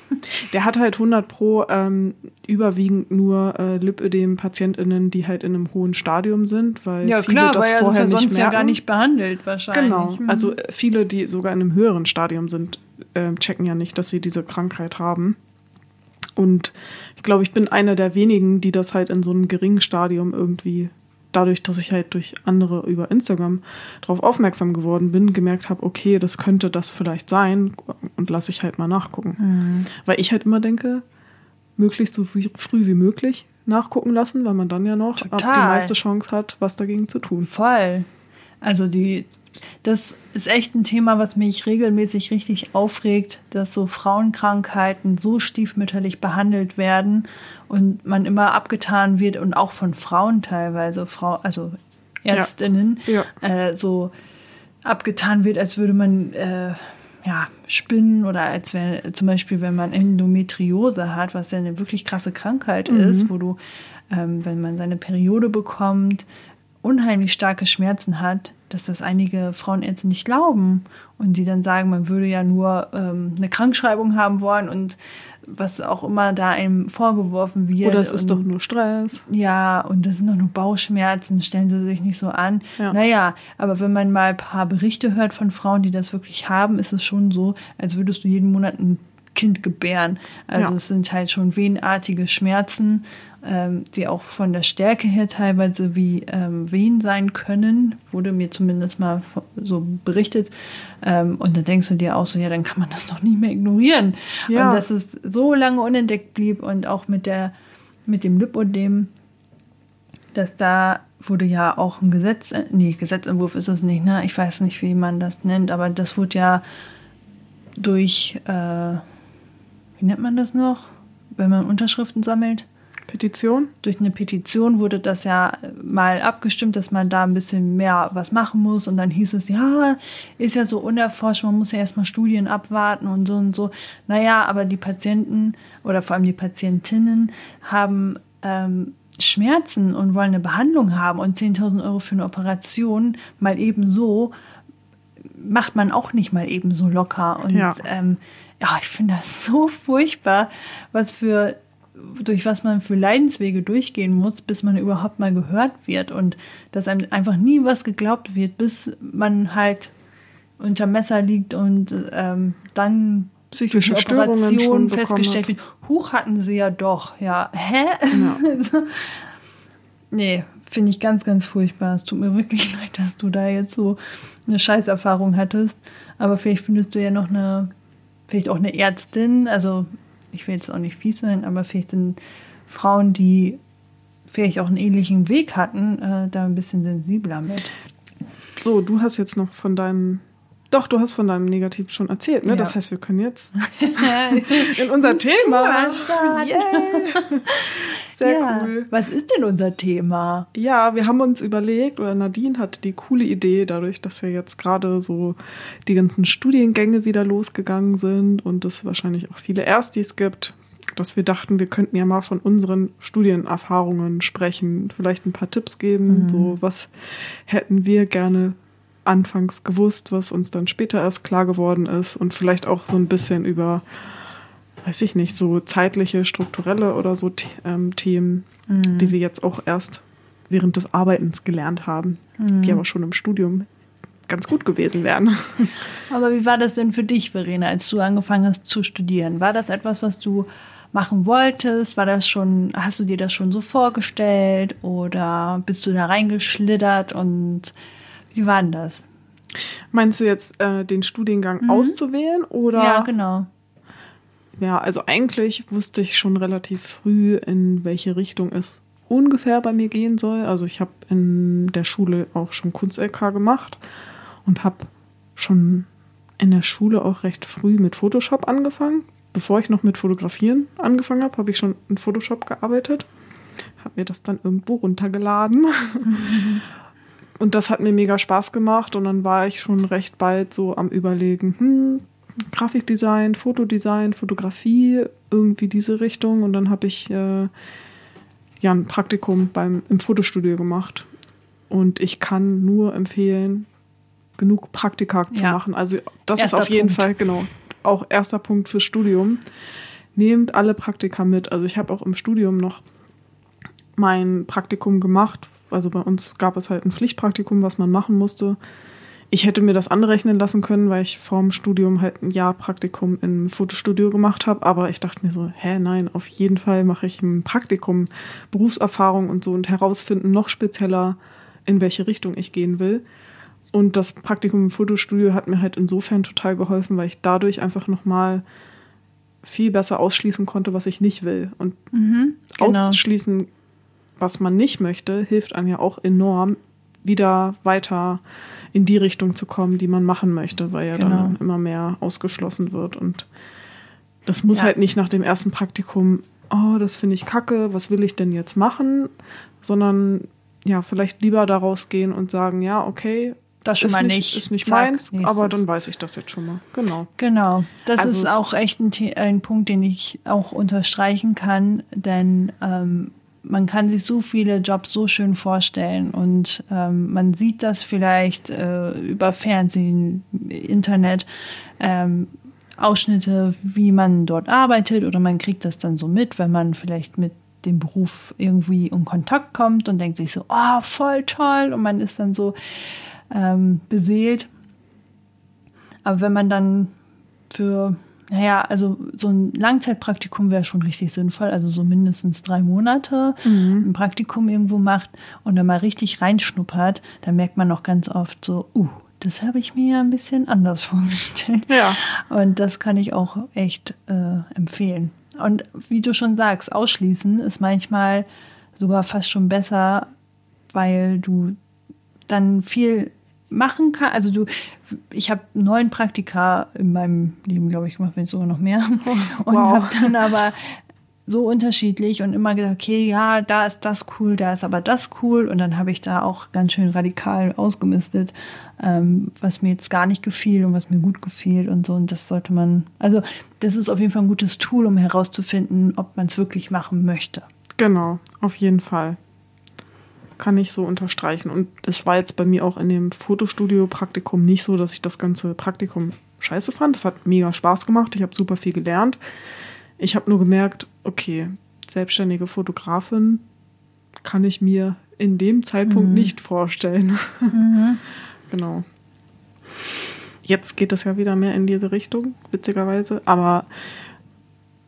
Der hat halt 100 pro ähm, überwiegend nur äh, Lipödem-PatientInnen, die halt in einem hohen Stadium sind, weil ja, viele klar, das weil vorher das ja nicht sonst merken. ja gar nicht behandelt wahrscheinlich. Genau, Mhm. also äh, viele, die sogar in einem höheren Stadium sind, äh, checken ja nicht, dass sie diese Krankheit haben. Und ich glaube, ich bin einer der wenigen, die das halt in so einem geringen Stadium irgendwie, dadurch, dass ich halt durch andere über Instagram darauf aufmerksam geworden bin, gemerkt habe, okay, das könnte das vielleicht sein und lasse ich halt mal nachgucken. Mhm. Weil ich halt immer denke, möglichst so früh wie möglich nachgucken lassen, weil man dann ja noch ab die meiste Chance hat, was dagegen zu tun. Voll. Also die, das ist echt ein Thema, was mich regelmäßig richtig aufregt, dass so Frauenkrankheiten so stiefmütterlich behandelt werden und man immer abgetan wird und auch von Frauen teilweise, Frau, also Ärztinnen, Ja. Äh, so abgetan wird, als würde man äh, ja, spinnen oder als wenn zum Beispiel, wenn man Endometriose hat, was ja eine wirklich krasse Krankheit ist, wo du, ähm, wenn man seine Periode bekommt, unheimlich starke Schmerzen hat, dass das einige Frauenärzte nicht glauben und die dann sagen, man würde ja nur ähm, eine Krankschreibung haben wollen und was auch immer da einem vorgeworfen wird. Oder es ist doch nur Stress. ja, und das sind doch nur Bauchschmerzen, stellen Sie sich nicht so an. Ja. Naja, aber wenn man mal ein paar Berichte hört von Frauen, die das wirklich haben, ist es schon so, als würdest du jeden Monat ein Kind gebären. Also Ja. es sind halt schon wehenartige Schmerzen, ähm, die auch von der Stärke her teilweise wie ähm, Wehen sein können, wurde mir zumindest mal so berichtet. Ähm, und dann denkst du dir auch so, ja, dann kann man das doch nicht mehr ignorieren. Ja. Und dass es so lange unentdeckt blieb und auch mit der mit dem Lipodem, dass da wurde ja auch ein Gesetz, äh, nee, Gesetzentwurf ist es nicht, ne? Ich weiß nicht, wie man das nennt, aber das wurde ja durch, äh, wie nennt man das noch, wenn man Unterschriften sammelt? Petition? durch eine Petition wurde das ja mal abgestimmt, dass man da ein bisschen mehr was machen muss. Und dann hieß es, ja, ist ja so unerforscht, man muss ja erstmal Studien abwarten und so und so. Naja, aber die Patienten oder vor allem die Patientinnen haben ähm, Schmerzen und wollen eine Behandlung haben und 10.000 Euro für eine Operation mal eben so macht man auch nicht mal eben so locker. Und Ja. ähm, ja, ich finde das so furchtbar, was für durch was man für Leidenswege durchgehen muss, bis man überhaupt mal gehört wird und dass einem einfach nie was geglaubt wird, bis man halt unter Messer liegt und ähm, dann Psychische durch eine Operation festgestellt wird. Huch hatten sie ja doch, ja. Hä? Ja. Nee, finde ich ganz, ganz furchtbar. Es tut mir wirklich leid, dass du da jetzt so eine Scheißerfahrung hattest. Aber vielleicht findest du ja noch eine, vielleicht auch eine Ärztin. Also, ich will jetzt auch nicht fies sein, aber vielleicht sind Frauen, die vielleicht auch einen ähnlichen Weg hatten, äh, da ein bisschen sensibler mit. So, du hast jetzt noch von deinem. Doch, du hast von deinem Negativ schon erzählt, ne? Ja. Das heißt, wir können jetzt in unser Thema. Yeah. Sehr ja. cool. Was ist denn unser Thema? Ja, wir haben uns überlegt, oder Nadine hatte die coole Idee, dadurch, dass ja jetzt gerade so die ganzen Studiengänge wieder losgegangen sind und es wahrscheinlich auch viele Erstis gibt, dass wir dachten, wir könnten ja mal von unseren Studienerfahrungen sprechen, vielleicht ein paar Tipps geben, so was hätten wir gerne anfangs gewusst, was uns dann später erst klar geworden ist und vielleicht auch so ein bisschen über, weiß ich nicht, so zeitliche, strukturelle oder so ähm, Themen, die wir jetzt auch erst während des Arbeitens gelernt haben, die aber schon im Studium ganz gut gewesen wären. Aber wie war das denn für dich, Verena, als du angefangen hast zu studieren? War das etwas, was du machen wolltest? War das schon, hast du dir das schon so vorgestellt oder bist du da reingeschlittert und wie war denn das? Meinst du jetzt äh, den Studiengang auszuwählen oder? Ja, genau. Ja, also eigentlich wusste ich schon relativ früh, in welche Richtung es ungefähr bei mir gehen soll. Also ich habe in der Schule auch schon Kunst-LK gemacht und habe schon in der Schule auch recht früh mit Photoshop angefangen. Bevor ich noch mit Fotografieren angefangen habe, habe ich schon in Photoshop gearbeitet. Habe mir das dann irgendwo runtergeladen. Und das hat mir mega Spaß gemacht und dann war ich schon recht bald so am Überlegen, hm, Grafikdesign, Fotodesign, Fotografie, irgendwie diese Richtung. Und dann habe ich äh, ja ein Praktikum beim, im Fotostudio gemacht. Und ich kann nur empfehlen, genug Praktika zu ja. machen. Also das erster ist auf jeden Punkt. Fall, genau, auch erster Punkt fürs Studium. Nehmt alle Praktika mit. Also ich habe auch im Studium noch mein Praktikum gemacht. Also bei uns gab es halt ein Pflichtpraktikum, was man machen musste. Ich hätte mir das anrechnen lassen können, weil ich vorm Studium halt ein Jahr Praktikum im Fotostudio gemacht habe. Aber ich dachte mir so, hä, nein, auf jeden Fall mache ich ein Praktikum, Berufserfahrung und so und herausfinden noch spezieller, in welche Richtung ich gehen will. Und das Praktikum im Fotostudio hat mir halt insofern total geholfen, weil ich dadurch einfach nochmal viel besser ausschließen konnte, was ich nicht will. Und mhm, genau. ausschließen, was man nicht möchte, hilft einem ja auch enorm, wieder weiter in die Richtung zu kommen, die man machen möchte, weil ja genau. dann immer mehr ausgeschlossen wird. Und das muss ja. halt nicht nach dem ersten Praktikum, oh, das finde ich kacke, was will ich denn jetzt machen, sondern ja, vielleicht lieber daraus gehen und sagen, ja, okay, das schon ist mal nicht. Ist nicht meins, nächstes. aber dann weiß ich das jetzt schon mal. Genau. Genau. Das also ist auch echt ein, ein, Punkt, den ich auch unterstreichen kann, denn ähm, man kann sich so viele Jobs so schön vorstellen und ähm, man sieht das vielleicht äh, über Fernsehen, Internet, ähm, Ausschnitte, wie man dort arbeitet oder man kriegt das dann so mit, wenn man vielleicht mit dem Beruf irgendwie in Kontakt kommt und denkt sich so, oh, voll toll und man ist dann so, ähm, beseelt. Aber wenn man dann für, naja, also so ein Langzeitpraktikum wäre schon richtig sinnvoll, also so mindestens drei Monate mhm. ein Praktikum irgendwo macht und dann mal richtig reinschnuppert, dann merkt man auch ganz oft so, uh, das habe ich mir ja ein bisschen anders vorgestellt. Ja. Und das kann ich auch echt äh, empfehlen. Und wie du schon sagst, ausschließen ist manchmal sogar fast schon besser, weil du dann viel machen kann. Also du, ich habe neun Praktika in meinem Leben, glaube ich, gemacht, wenn sogar noch mehr. Und wow. habe dann aber so unterschiedlich und immer gedacht, okay, ja, da ist das cool, da ist aber das cool. Und dann habe ich da auch ganz schön radikal ausgemistet, ähm, was mir jetzt gar nicht gefiel und was mir gut gefiel und so. Und das sollte man, also das ist auf jeden Fall ein gutes Tool, um herauszufinden, ob man es wirklich machen möchte. Genau, auf jeden Fall kann ich so unterstreichen. Und es war jetzt bei mir auch in dem Fotostudio-Praktikum nicht so, dass ich das ganze Praktikum scheiße fand. Das hat mega Spaß gemacht. Ich habe super viel gelernt. Ich habe nur gemerkt, okay, selbstständige Fotografin kann ich mir in dem Zeitpunkt mhm. nicht vorstellen. Mhm. genau. Jetzt geht es ja wieder mehr in diese Richtung, witzigerweise. Aber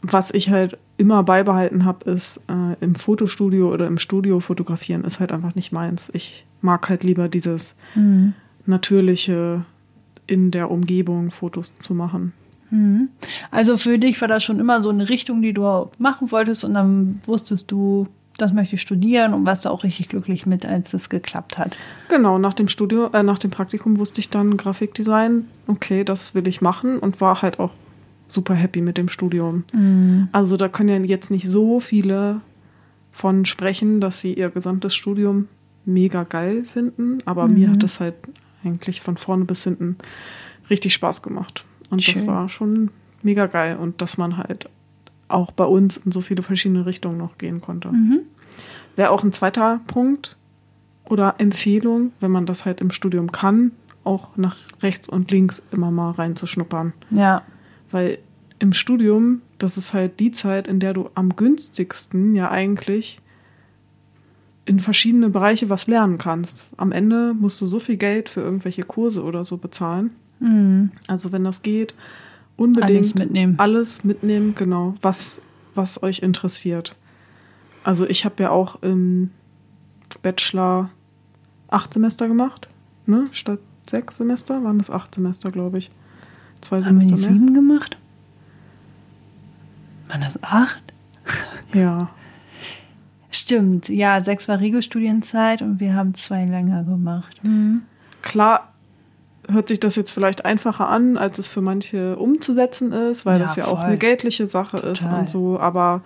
was ich halt immer beibehalten habe, ist äh, im Fotostudio oder im Studio fotografieren ist halt einfach nicht meins. Ich mag halt lieber dieses mhm. natürliche in der Umgebung Fotos zu machen. Mhm. Also für dich war das schon immer so eine Richtung, die du machen wolltest und dann wusstest du, das möchte ich studieren und warst du auch richtig glücklich mit, als das geklappt hat. Genau, nach dem Studio, äh, nach dem Praktikum wusste ich dann Grafikdesign, okay, das will ich machen und war halt auch super happy mit dem Studium. Mhm. Also da können ja jetzt nicht so viele von sprechen, dass sie ihr gesamtes Studium mega geil finden. Aber mhm. mir hat das halt eigentlich von vorne bis hinten richtig Spaß gemacht. Und Schön. das war schon mega geil. Und dass man halt auch bei uns in so viele verschiedene Richtungen noch gehen konnte. Mhm. Wäre auch ein zweiter Punkt oder Empfehlung, wenn man das halt im Studium kann, auch nach rechts und links immer mal reinzuschnuppern. Ja. Weil im Studium, das ist halt die Zeit, in der du am günstigsten ja eigentlich in verschiedene Bereiche was lernen kannst. Am Ende musst du so viel Geld für irgendwelche Kurse oder so bezahlen. Mhm. Also wenn das geht, unbedingt alles mitnehmen. Alles mitnehmen, genau, was, was euch interessiert. Also ich habe ja auch im Bachelor acht Semester gemacht, ne? Statt sechs Semester waren das acht Semester, glaube ich. Zwei Haben Semester wir nicht mehr. sieben gemacht? Waren das acht? Ja. Stimmt, ja, sechs war Regelstudienzeit und wir haben zwei länger gemacht. Mhm. Klar hört sich das jetzt vielleicht einfacher an, als es für manche umzusetzen ist, weil ja, das ja voll. auch eine geldliche Sache Total. ist und so. Aber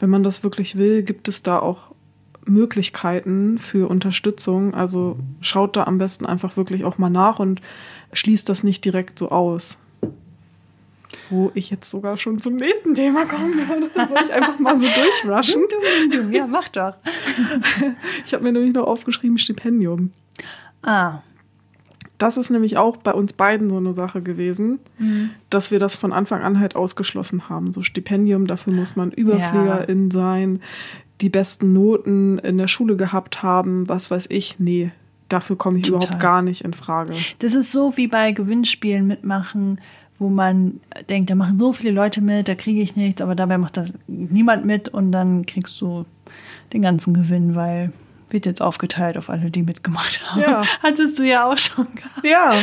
wenn man das wirklich will, gibt es da auch Möglichkeiten für Unterstützung. Also schaut da am besten einfach wirklich auch mal nach und schließt das nicht direkt so aus. Wo ich jetzt sogar schon zum nächsten Thema kommen werde. Soll ich einfach mal so durchrushen? ja, mach doch. Ich habe mir nämlich noch aufgeschrieben Stipendium. Ah. Das ist nämlich auch bei uns beiden so eine Sache gewesen, mhm. dass wir das von Anfang an halt ausgeschlossen haben. So Stipendium, dafür muss man Überfliegerin ja. sein, die besten Noten in der Schule gehabt haben, was weiß ich. Nee, dafür komme ich Total. überhaupt gar nicht in Frage. Das ist so wie bei Gewinnspielen mitmachen, wo man denkt, da machen so viele Leute mit, da kriege ich nichts, aber dabei macht das niemand mit und dann kriegst du den ganzen Gewinn, weil wird jetzt aufgeteilt auf alle, die mitgemacht haben. Ja. Hattest du ja auch schon gehabt. Ja.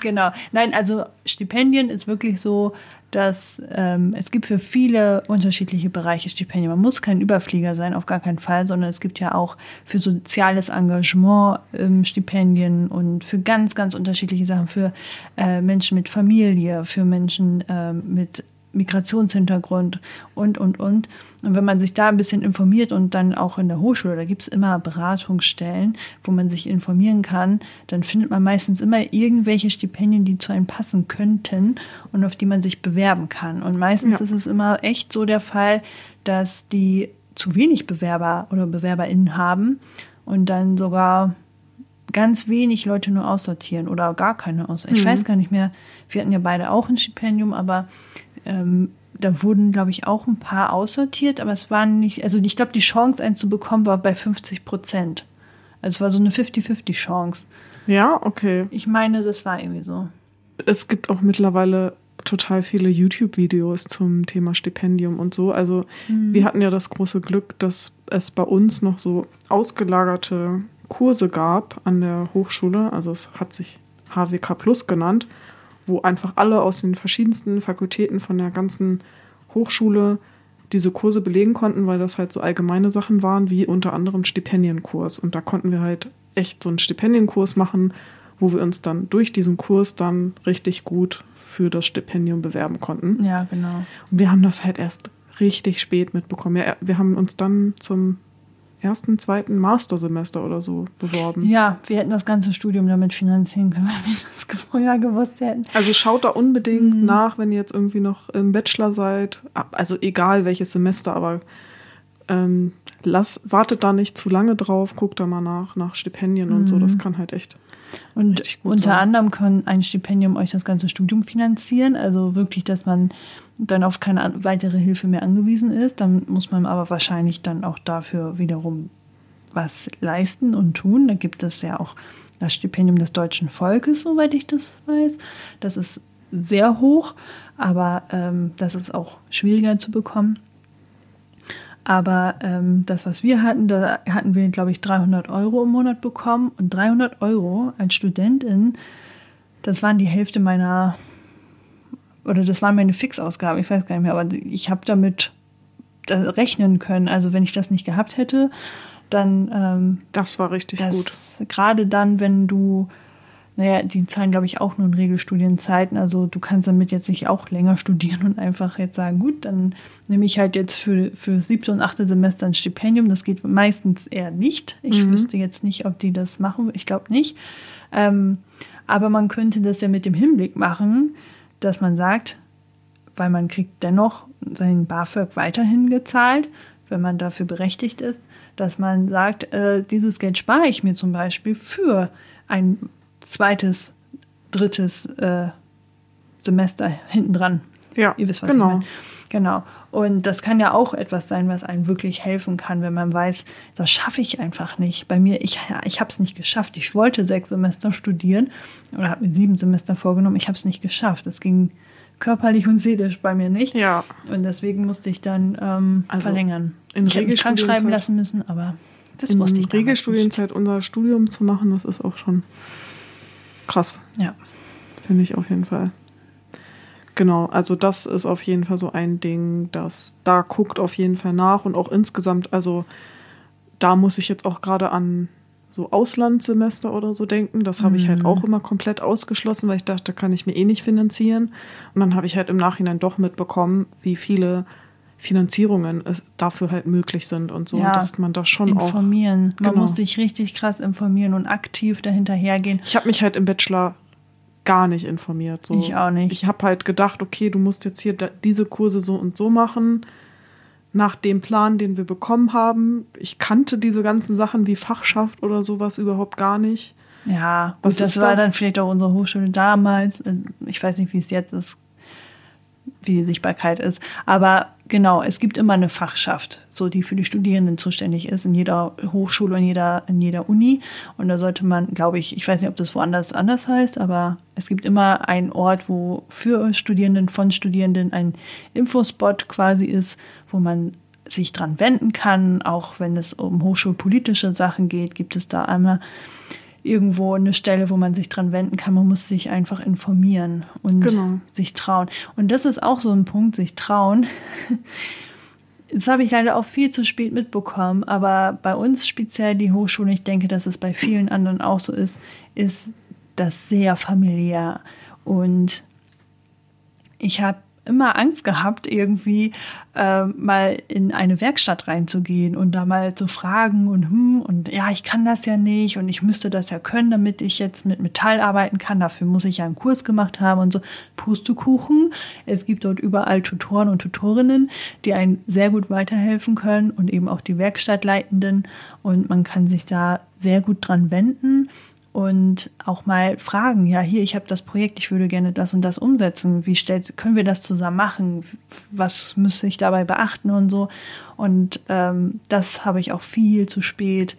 Genau. Nein, also Stipendien ist wirklich so, dass ähm, es gibt für viele unterschiedliche Bereiche Stipendien. Man muss kein Überflieger sein, auf gar keinen Fall, sondern es gibt ja auch für soziales Engagement ähm, Stipendien und für ganz, ganz unterschiedliche Sachen, für äh, Menschen mit Familie, für Menschen äh, mit Migrationshintergrund und, und, und. Und wenn man sich da ein bisschen informiert und dann auch in der Hochschule, da gibt es immer Beratungsstellen, wo man sich informieren kann, dann findet man meistens immer irgendwelche Stipendien, die zu einem passen könnten und auf die man sich bewerben kann. Und meistens ja. ist es immer echt so der Fall, dass die zu wenig Bewerber oder BewerberInnen haben und dann sogar ganz wenig Leute nur aussortieren oder gar keine aussortieren. Ich mhm. weiß gar nicht mehr, wir hatten ja beide auch ein Stipendium, aber ähm, da wurden, glaube ich, auch ein paar aussortiert, aber es waren nicht, also ich glaube, die Chance, einen zu bekommen, war bei 50 Prozent. Also es war so eine 50-50 Chance. Ja, okay. Ich meine, das war irgendwie so. Es gibt auch mittlerweile total viele YouTube-Videos zum Thema Stipendium und so. Also mhm. wir hatten ja das große Glück, dass es bei uns noch so ausgelagerte Kurse gab an der Hochschule. Also es hat sich HWK Plus genannt wo einfach alle aus den verschiedensten Fakultäten von der ganzen Hochschule diese Kurse belegen konnten, weil das halt so allgemeine Sachen waren, wie unter anderem Stipendienkurs. Und da konnten wir halt echt so einen Stipendienkurs machen, wo wir uns dann durch diesen Kurs dann richtig gut für das Stipendium bewerben konnten. Ja, genau. Und wir haben das halt erst richtig spät mitbekommen. Ja, wir haben uns dann zum ersten, zweiten Mastersemester oder so beworben. Ja, wir hätten das ganze Studium damit finanzieren können, wenn wir das vorher gewusst hätten. Also schaut da unbedingt mhm. nach, wenn ihr jetzt irgendwie noch im Bachelor seid. Also egal welches Semester, aber ähm, lass, wartet da nicht zu lange drauf, guckt da mal nach, nach Stipendien mhm. und so. Das mhm. kann halt echt. Und unter sein. anderem kann ein Stipendium euch das ganze Studium finanzieren. Also wirklich, dass man dann auf keine weitere Hilfe mehr angewiesen ist. Dann muss man aber wahrscheinlich dann auch dafür wiederum was leisten und tun. Da gibt es ja auch das Stipendium des deutschen Volkes, soweit ich das weiß. Das ist sehr hoch, aber ähm, das ist auch schwieriger zu bekommen. Aber ähm, das, was wir hatten, da hatten wir, glaube ich, 300 Euro im Monat bekommen. Und 300 Euro als Studentin, das waren die Hälfte meiner oder das waren meine Fixausgaben, ich weiß gar nicht mehr, aber ich habe damit rechnen können. Also wenn ich das nicht gehabt hätte, dann ähm, das war richtig das, gut. Gerade dann, wenn du, naja, die zahlen glaube ich auch nur in Regelstudienzeiten. Also du kannst damit jetzt nicht auch länger studieren und einfach jetzt sagen, gut, dann nehme ich halt jetzt für für siebte und achte Semester ein Stipendium. Das geht meistens eher nicht. Ich mhm. wüsste jetzt nicht, ob die das machen. Ich glaube nicht. Ähm, aber man könnte das ja mit dem Hinblick machen, dass man sagt, weil man kriegt dennoch seinen BAföG weiterhin gezahlt, wenn man dafür berechtigt ist, dass man sagt, äh, dieses Geld spare ich mir zum Beispiel für ein zweites, drittes äh, Semester hinten dran. Ja, Ihr wisst, was genau. ich meine. Genau. Und das kann ja auch etwas sein, was einem wirklich helfen kann, wenn man weiß, das schaffe ich einfach nicht. Bei mir, ich, ich habe es nicht geschafft. Ich wollte sechs Semester studieren oder habe mir sieben Semester vorgenommen. Ich habe es nicht geschafft. Das ging körperlich und seelisch bei mir nicht. Ja. Und deswegen musste ich dann ähm, also verlängern. In ich hätte mich krank schreiben lassen müssen, aber das wusste ich In Regelstudienzeit unser Studium zu machen, das ist auch schon krass. Ja. Finde ich auf jeden Fall. Genau, also das ist auf jeden Fall so ein Ding, das da guckt auf jeden Fall nach und auch insgesamt, also da muss ich jetzt auch gerade an so Auslandssemester oder so denken. Das habe ich halt mhm. auch immer komplett ausgeschlossen, weil ich dachte, kann ich mir eh nicht finanzieren. Und dann habe ich halt im Nachhinein doch mitbekommen, wie viele Finanzierungen es dafür halt möglich sind und so, ja, dass man da schon informieren. auch informieren. Man genau. muss sich richtig krass informieren und aktiv dahinter hergehen. Ich habe mich halt im Bachelor gar nicht informiert. So. Ich auch nicht. Ich habe halt gedacht, okay, du musst jetzt hier diese Kurse so und so machen, nach dem Plan, den wir bekommen haben. Ich kannte diese ganzen Sachen wie Fachschaft oder sowas überhaupt gar nicht. Ja, was gut, das war das? dann vielleicht auch unsere Hochschule damals. Ich weiß nicht, wie es jetzt ist wie die Sichtbarkeit ist. Aber genau, es gibt immer eine Fachschaft, so die für die Studierenden zuständig ist, in jeder Hochschule und jeder, in jeder Uni. Und da sollte man, glaube ich, ich weiß nicht, ob das woanders anders heißt, aber es gibt immer einen Ort, wo für Studierenden, von Studierenden ein Infospot quasi ist, wo man sich dran wenden kann. Auch wenn es um hochschulpolitische Sachen geht, gibt es da einmal irgendwo eine Stelle, wo man sich dran wenden kann. Man muss sich einfach informieren und genau. sich trauen. Und das ist auch so ein Punkt, sich trauen. Das habe ich leider auch viel zu spät mitbekommen, aber bei uns speziell die Hochschule, ich denke, dass es bei vielen anderen auch so ist, ist das sehr familiär. Und ich habe immer Angst gehabt, irgendwie äh, mal in eine Werkstatt reinzugehen und da mal zu fragen und hm, und ja, ich kann das ja nicht und ich müsste das ja können, damit ich jetzt mit Metall arbeiten kann. Dafür muss ich ja einen Kurs gemacht haben und so. Pustekuchen. Es gibt dort überall Tutoren und Tutorinnen, die einen sehr gut weiterhelfen können und eben auch die Werkstattleitenden und man kann sich da sehr gut dran wenden und auch mal fragen, ja, hier, ich habe das Projekt, ich würde gerne das und das umsetzen. Wie stellt, können wir das zusammen machen? Was müsste ich dabei beachten und so? Und ähm, das habe ich auch viel zu spät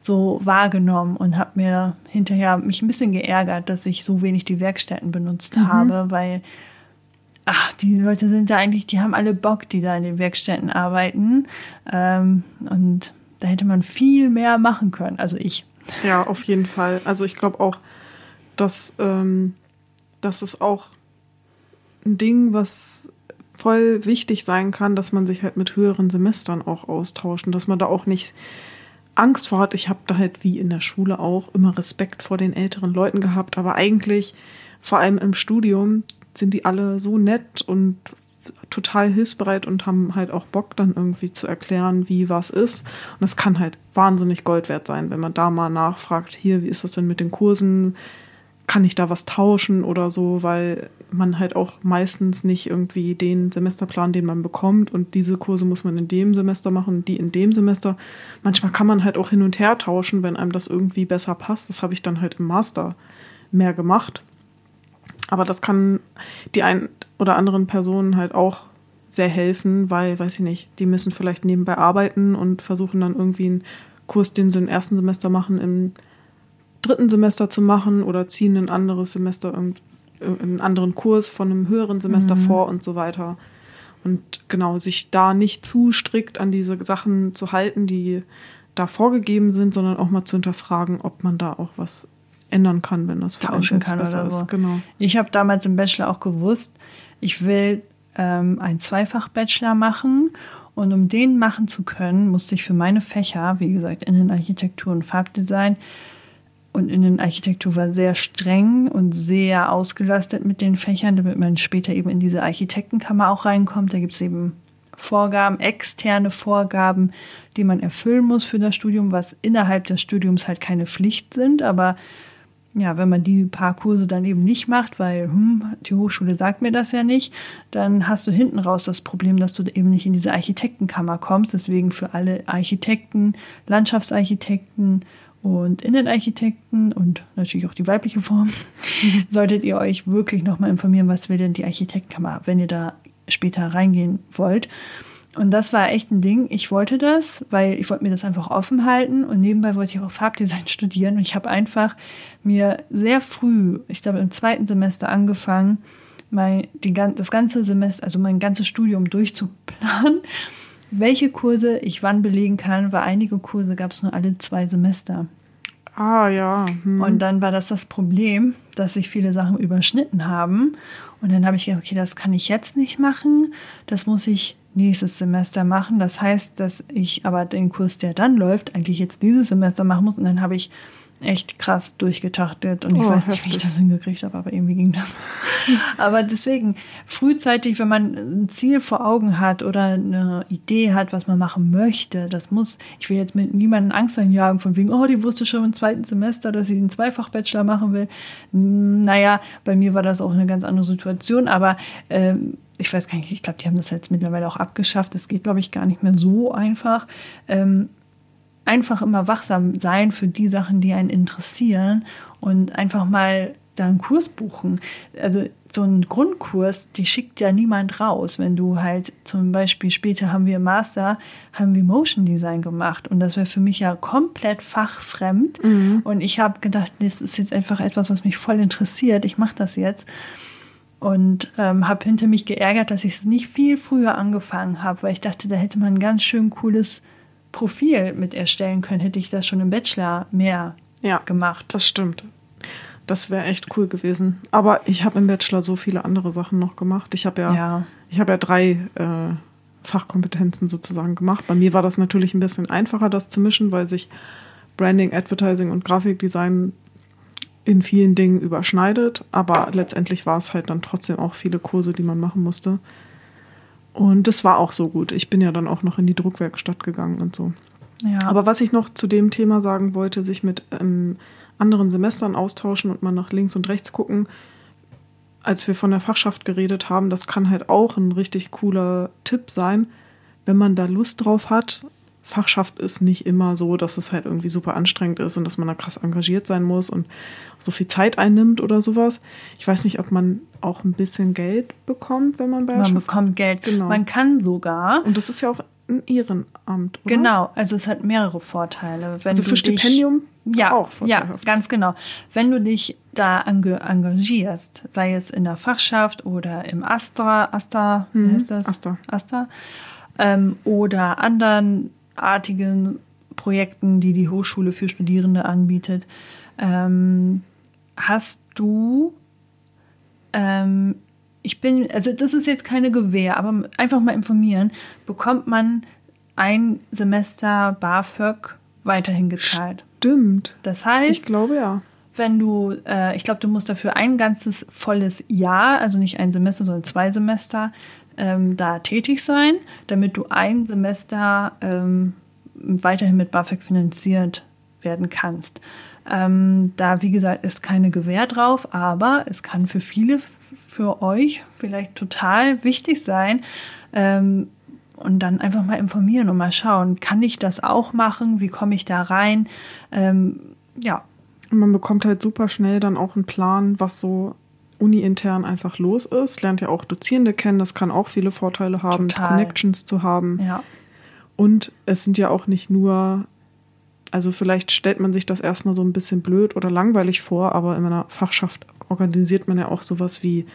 so wahrgenommen und habe mir hinterher mich ein bisschen geärgert, dass ich so wenig die Werkstätten benutzt mhm. habe, weil ach, die Leute sind da eigentlich, die haben alle Bock, die da in den Werkstätten arbeiten. Ähm, und da hätte man viel mehr machen können. Also ich ja, auf jeden Fall. Also ich glaube auch, dass ähm, das ist auch ein Ding, was voll wichtig sein kann, dass man sich halt mit höheren Semestern auch austauscht und dass man da auch nicht Angst vor hat. Ich habe da halt wie in der Schule auch immer Respekt vor den älteren Leuten gehabt, aber eigentlich, vor allem im Studium, sind die alle so nett und total hilfsbereit und haben halt auch Bock, dann irgendwie zu erklären, wie was ist. Und das kann halt wahnsinnig Gold wert sein, wenn man da mal nachfragt, hier, wie ist das denn mit den Kursen? Kann ich da was tauschen oder so, weil man halt auch meistens nicht irgendwie den Semesterplan, den man bekommt und diese Kurse muss man in dem Semester machen, die in dem Semester. Manchmal kann man halt auch hin und her tauschen, wenn einem das irgendwie besser passt. Das habe ich dann halt im Master mehr gemacht. Aber das kann die ein oder anderen Personen halt auch sehr helfen, weil, weiß ich nicht, die müssen vielleicht nebenbei arbeiten und versuchen dann irgendwie einen Kurs, den sie im ersten Semester machen, im dritten Semester zu machen oder ziehen ein anderes Semester, einen anderen Kurs von einem höheren Semester mhm. vor und so weiter. Und genau, sich da nicht zu strikt an diese Sachen zu halten, die da vorgegeben sind, sondern auch mal zu hinterfragen, ob man da auch was ändern kann, wenn das tauschen kann oder so. Genau. Ich habe damals im Bachelor auch gewusst, ich will ähm, einen Zweifach-Bachelor machen. Und um den machen zu können, musste ich für meine Fächer, wie gesagt, Innenarchitektur und Farbdesign, und Innenarchitektur war sehr streng und sehr ausgelastet mit den Fächern, damit man später eben in diese Architektenkammer auch reinkommt. Da gibt es eben Vorgaben, externe Vorgaben, die man erfüllen muss für das Studium, was innerhalb des Studiums halt keine Pflicht sind, aber ja, wenn man die paar Kurse dann eben nicht macht, weil hm, die Hochschule sagt mir das ja nicht, dann hast du hinten raus das Problem, dass du eben nicht in diese Architektenkammer kommst. Deswegen für alle Architekten, Landschaftsarchitekten und Innenarchitekten und natürlich auch die weibliche Form, solltet ihr euch wirklich nochmal informieren, was will denn die Architektenkammer, wenn ihr da später reingehen wollt. Und das war echt ein Ding. Ich wollte das, weil ich wollte mir das einfach offen halten und nebenbei wollte ich auch Farbdesign studieren. Und ich habe einfach mir sehr früh, ich glaube im zweiten Semester angefangen, mein, die, das ganze Semester, also mein ganzes Studium durchzuplanen, welche Kurse ich wann belegen kann, weil einige Kurse gab es nur alle zwei Semester. Ah ja. Hm. Und dann war das das Problem, dass sich viele Sachen überschnitten haben. Und dann habe ich gedacht, okay, das kann ich jetzt nicht machen. Das muss ich nächstes Semester machen. Das heißt, dass ich aber den Kurs, der dann läuft, eigentlich jetzt dieses Semester machen muss. Und dann habe ich echt krass durchgetaktet und ich oh, weiß nicht, heftig. wie ich das hingekriegt habe, aber irgendwie ging das. aber deswegen frühzeitig, wenn man ein Ziel vor Augen hat oder eine Idee hat, was man machen möchte, das muss, ich will jetzt mit niemandem Angst einjagen von wegen, oh, die wusste schon im zweiten Semester, dass sie einen Zweifach-Bachelor machen will. Naja, bei mir war das auch eine ganz andere Situation, aber ähm, ich weiß gar nicht, ich glaube, die haben das jetzt mittlerweile auch abgeschafft. Das geht, glaube ich, gar nicht mehr so einfach. Ähm, einfach immer wachsam sein für die Sachen, die einen interessieren und einfach mal da einen Kurs buchen. Also so einen Grundkurs, die schickt ja niemand raus. Wenn du halt zum Beispiel später haben wir Master, haben wir Motion Design gemacht und das wäre für mich ja komplett fachfremd. Mhm. Und ich habe gedacht, das ist jetzt einfach etwas, was mich voll interessiert. Ich mache das jetzt und ähm, habe hinter mich geärgert, dass ich es nicht viel früher angefangen habe, weil ich dachte, da hätte man ein ganz schön cooles Profil mit erstellen können, hätte ich das schon im Bachelor mehr ja, gemacht. Das stimmt. Das wäre echt cool gewesen. Aber ich habe im Bachelor so viele andere Sachen noch gemacht. Ich habe ja, ja. ich habe ja drei äh, Fachkompetenzen sozusagen gemacht. Bei mir war das natürlich ein bisschen einfacher, das zu mischen, weil sich Branding, Advertising und Grafikdesign in vielen Dingen überschneidet. Aber letztendlich war es halt dann trotzdem auch viele Kurse, die man machen musste. Und das war auch so gut. Ich bin ja dann auch noch in die Druckwerkstatt gegangen und so. Ja. Aber was ich noch zu dem Thema sagen wollte, sich mit ähm, anderen Semestern austauschen und mal nach links und rechts gucken, als wir von der Fachschaft geredet haben, das kann halt auch ein richtig cooler Tipp sein, wenn man da Lust drauf hat, Fachschaft ist nicht immer so, dass es halt irgendwie super anstrengend ist und dass man da krass engagiert sein muss und so viel Zeit einnimmt oder sowas. Ich weiß nicht, ob man auch ein bisschen Geld bekommt, wenn man bei Man bekommt Geld. Genau. Man kann sogar. Und das ist ja auch ein Ehrenamt, oder? Genau, also es hat mehrere Vorteile. Wenn also für Stipendium dich, ja, auch Ja, ganz genau. Wenn du dich da engagierst, sei es in der Fachschaft oder im Astra, Asta, wie mhm. heißt das? Asta. Asta. Ähm, oder anderen artigen Projekten, die die Hochschule für Studierende anbietet. Ähm, hast du, ähm, ich bin, also das ist jetzt keine Gewähr, aber einfach mal informieren, bekommt man ein Semester BAföG weiterhin gezahlt? Stimmt. Das heißt, ich glaube ja. Wenn du, äh, ich glaube, du musst dafür ein ganzes volles Jahr, also nicht ein Semester, sondern zwei Semester, ähm, da tätig sein, damit du ein Semester ähm, weiterhin mit BAföG finanziert werden kannst. Ähm, da, wie gesagt, ist keine Gewähr drauf, aber es kann für viele, für euch vielleicht total wichtig sein. Ähm, und dann einfach mal informieren und mal schauen, kann ich das auch machen? Wie komme ich da rein? Ähm, ja. Man bekommt halt super schnell dann auch einen Plan, was so uni-intern einfach los ist. Lernt ja auch Dozierende kennen, das kann auch viele Vorteile haben, Connections zu haben. Ja. Und es sind ja auch nicht nur, also vielleicht stellt man sich das erstmal so ein bisschen blöd oder langweilig vor, aber in einer Fachschaft organisiert man ja auch sowas wie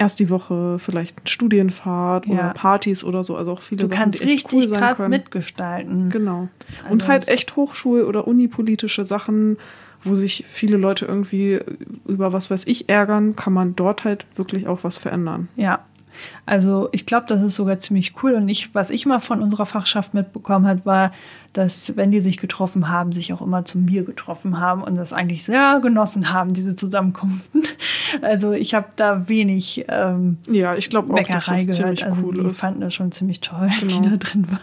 erst die Woche vielleicht Studienfahrt ja. oder Partys oder so. Also auch viele du Sachen, kannst die echt richtig cool krass können. mitgestalten. Genau. Also und halt echt Hochschul- oder unipolitische Sachen, wo sich viele Leute irgendwie über was weiß ich ärgern, kann man dort halt wirklich auch was verändern. Ja, also ich glaube, das ist sogar ziemlich cool. Und ich, was ich mal von unserer Fachschaft mitbekommen hat, war, dass wenn die sich getroffen haben, sich auch immer zum Bier getroffen haben und das eigentlich sehr genossen haben, diese Zusammenkünften. Also ich habe da wenig ähm, ja, ich glaube auch, dass das ziemlich also cool die ist. fanden das schon ziemlich toll, genau. die da drin waren.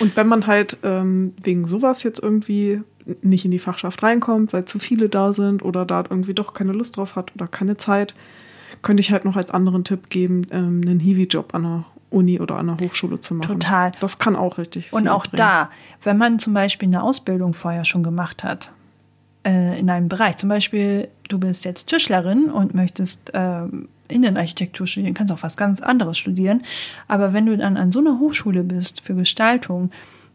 Und wenn man halt ähm, wegen sowas jetzt irgendwie nicht in die Fachschaft reinkommt, weil zu viele da sind oder da irgendwie doch keine Lust drauf hat oder keine Zeit, könnte ich halt noch als anderen Tipp geben, ähm, einen Hiwi-Job an der Uni oder an der Hochschule zu machen. Total. Das kann auch richtig viel Und auch bringen. da, wenn man zum Beispiel eine Ausbildung vorher schon gemacht hat, äh, in einem Bereich, zum Beispiel du bist jetzt Tischlerin und möchtest äh, Innenarchitektur studieren, kannst auch was ganz anderes studieren, aber wenn du dann an so einer Hochschule bist für Gestaltung,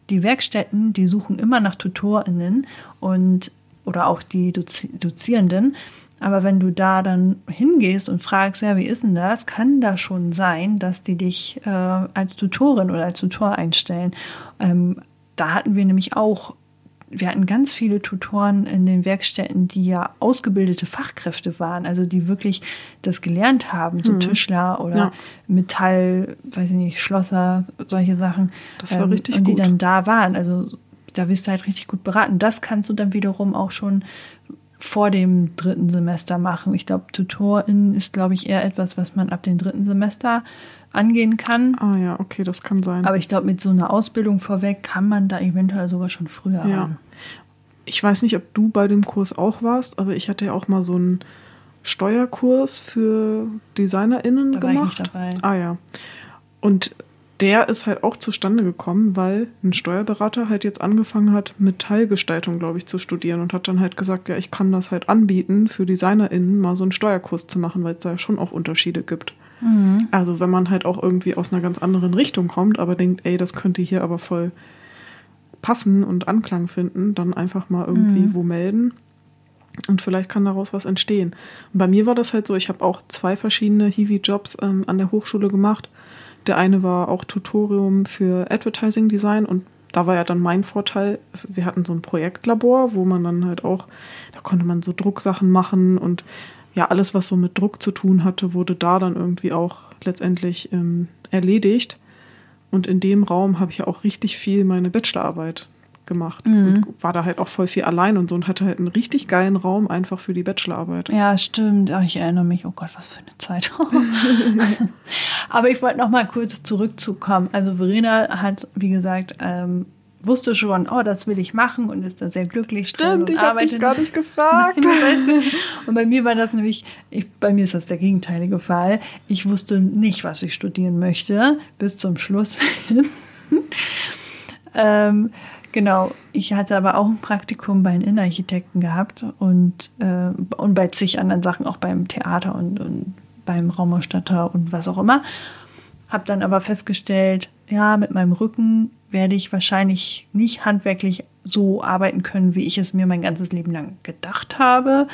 die Werkstätten, die suchen immer nach TutorInnen und oder auch die Dozi Dozierenden aber wenn du da dann hingehst und fragst, ja, wie ist denn das, kann da schon sein, dass die dich äh, als Tutorin oder als Tutor einstellen. Ähm, da hatten wir nämlich auch, wir hatten ganz viele Tutoren in den Werkstätten, die ja ausgebildete Fachkräfte waren, also die wirklich das gelernt haben, so mhm. Tischler oder ja. Metall, weiß ich nicht, Schlosser, solche Sachen. Das war ähm, richtig Und die gut. dann da waren. Also da wirst du halt richtig gut beraten. Das kannst du dann wiederum auch schon vor dem dritten Semester machen. Ich glaube, Tutorin ist, glaube ich, eher etwas, was man ab dem dritten Semester angehen kann. Ah ja, okay, das kann sein. Aber ich glaube, mit so einer Ausbildung vorweg kann man da eventuell sogar schon früher ja. Ich weiß nicht, ob du bei dem Kurs auch warst, aber ich hatte ja auch mal so einen Steuerkurs für DesignerInnen da gemacht. War ich nicht dabei. Ah ja. Und der ist halt auch zustande gekommen, weil ein Steuerberater halt jetzt angefangen hat, Metallgestaltung, glaube ich, zu studieren und hat dann halt gesagt, ja, ich kann das halt anbieten, für DesignerInnen mal so einen Steuerkurs zu machen, weil es da ja schon auch Unterschiede gibt. Mhm. Also wenn man halt auch irgendwie aus einer ganz anderen Richtung kommt, aber denkt, ey, das könnte hier aber voll passen und Anklang finden, dann einfach mal irgendwie mhm. wo melden. Und vielleicht kann daraus was entstehen. Und bei mir war das halt so, ich habe auch zwei verschiedene Hiwi-Jobs ähm, an der Hochschule gemacht. Der eine war auch Tutorium für Advertising Design und da war ja dann mein Vorteil, also wir hatten so ein Projektlabor, wo man dann halt auch, da konnte man so Drucksachen machen und ja, alles, was so mit Druck zu tun hatte, wurde da dann irgendwie auch letztendlich ähm, erledigt. Und in dem Raum habe ich ja auch richtig viel meine Bachelorarbeit gemacht mhm. und war da halt auch voll viel allein und so und hatte halt einen richtig geilen Raum einfach für die Bachelorarbeit. Ja, stimmt. Ach, ich erinnere mich. Oh Gott, was für eine Zeit. Aber ich wollte noch mal kurz zurückzukommen. Also Verena hat, wie gesagt, ähm, wusste schon, oh, das will ich machen und ist da sehr glücklich. Stimmt, ich habe dich gar nicht gefragt. Nein, und bei mir war das nämlich, ich, bei mir ist das der gegenteilige Fall. Ich wusste nicht, was ich studieren möchte, bis zum Schluss. ähm, Genau, ich hatte aber auch ein Praktikum bei einem Innenarchitekten gehabt und, äh, und bei zig anderen Sachen, auch beim Theater und, und beim Raumausstatter und was auch immer. Habe dann aber festgestellt, ja, mit meinem Rücken werde ich wahrscheinlich nicht handwerklich so arbeiten können, wie ich es mir mein ganzes Leben lang gedacht habe.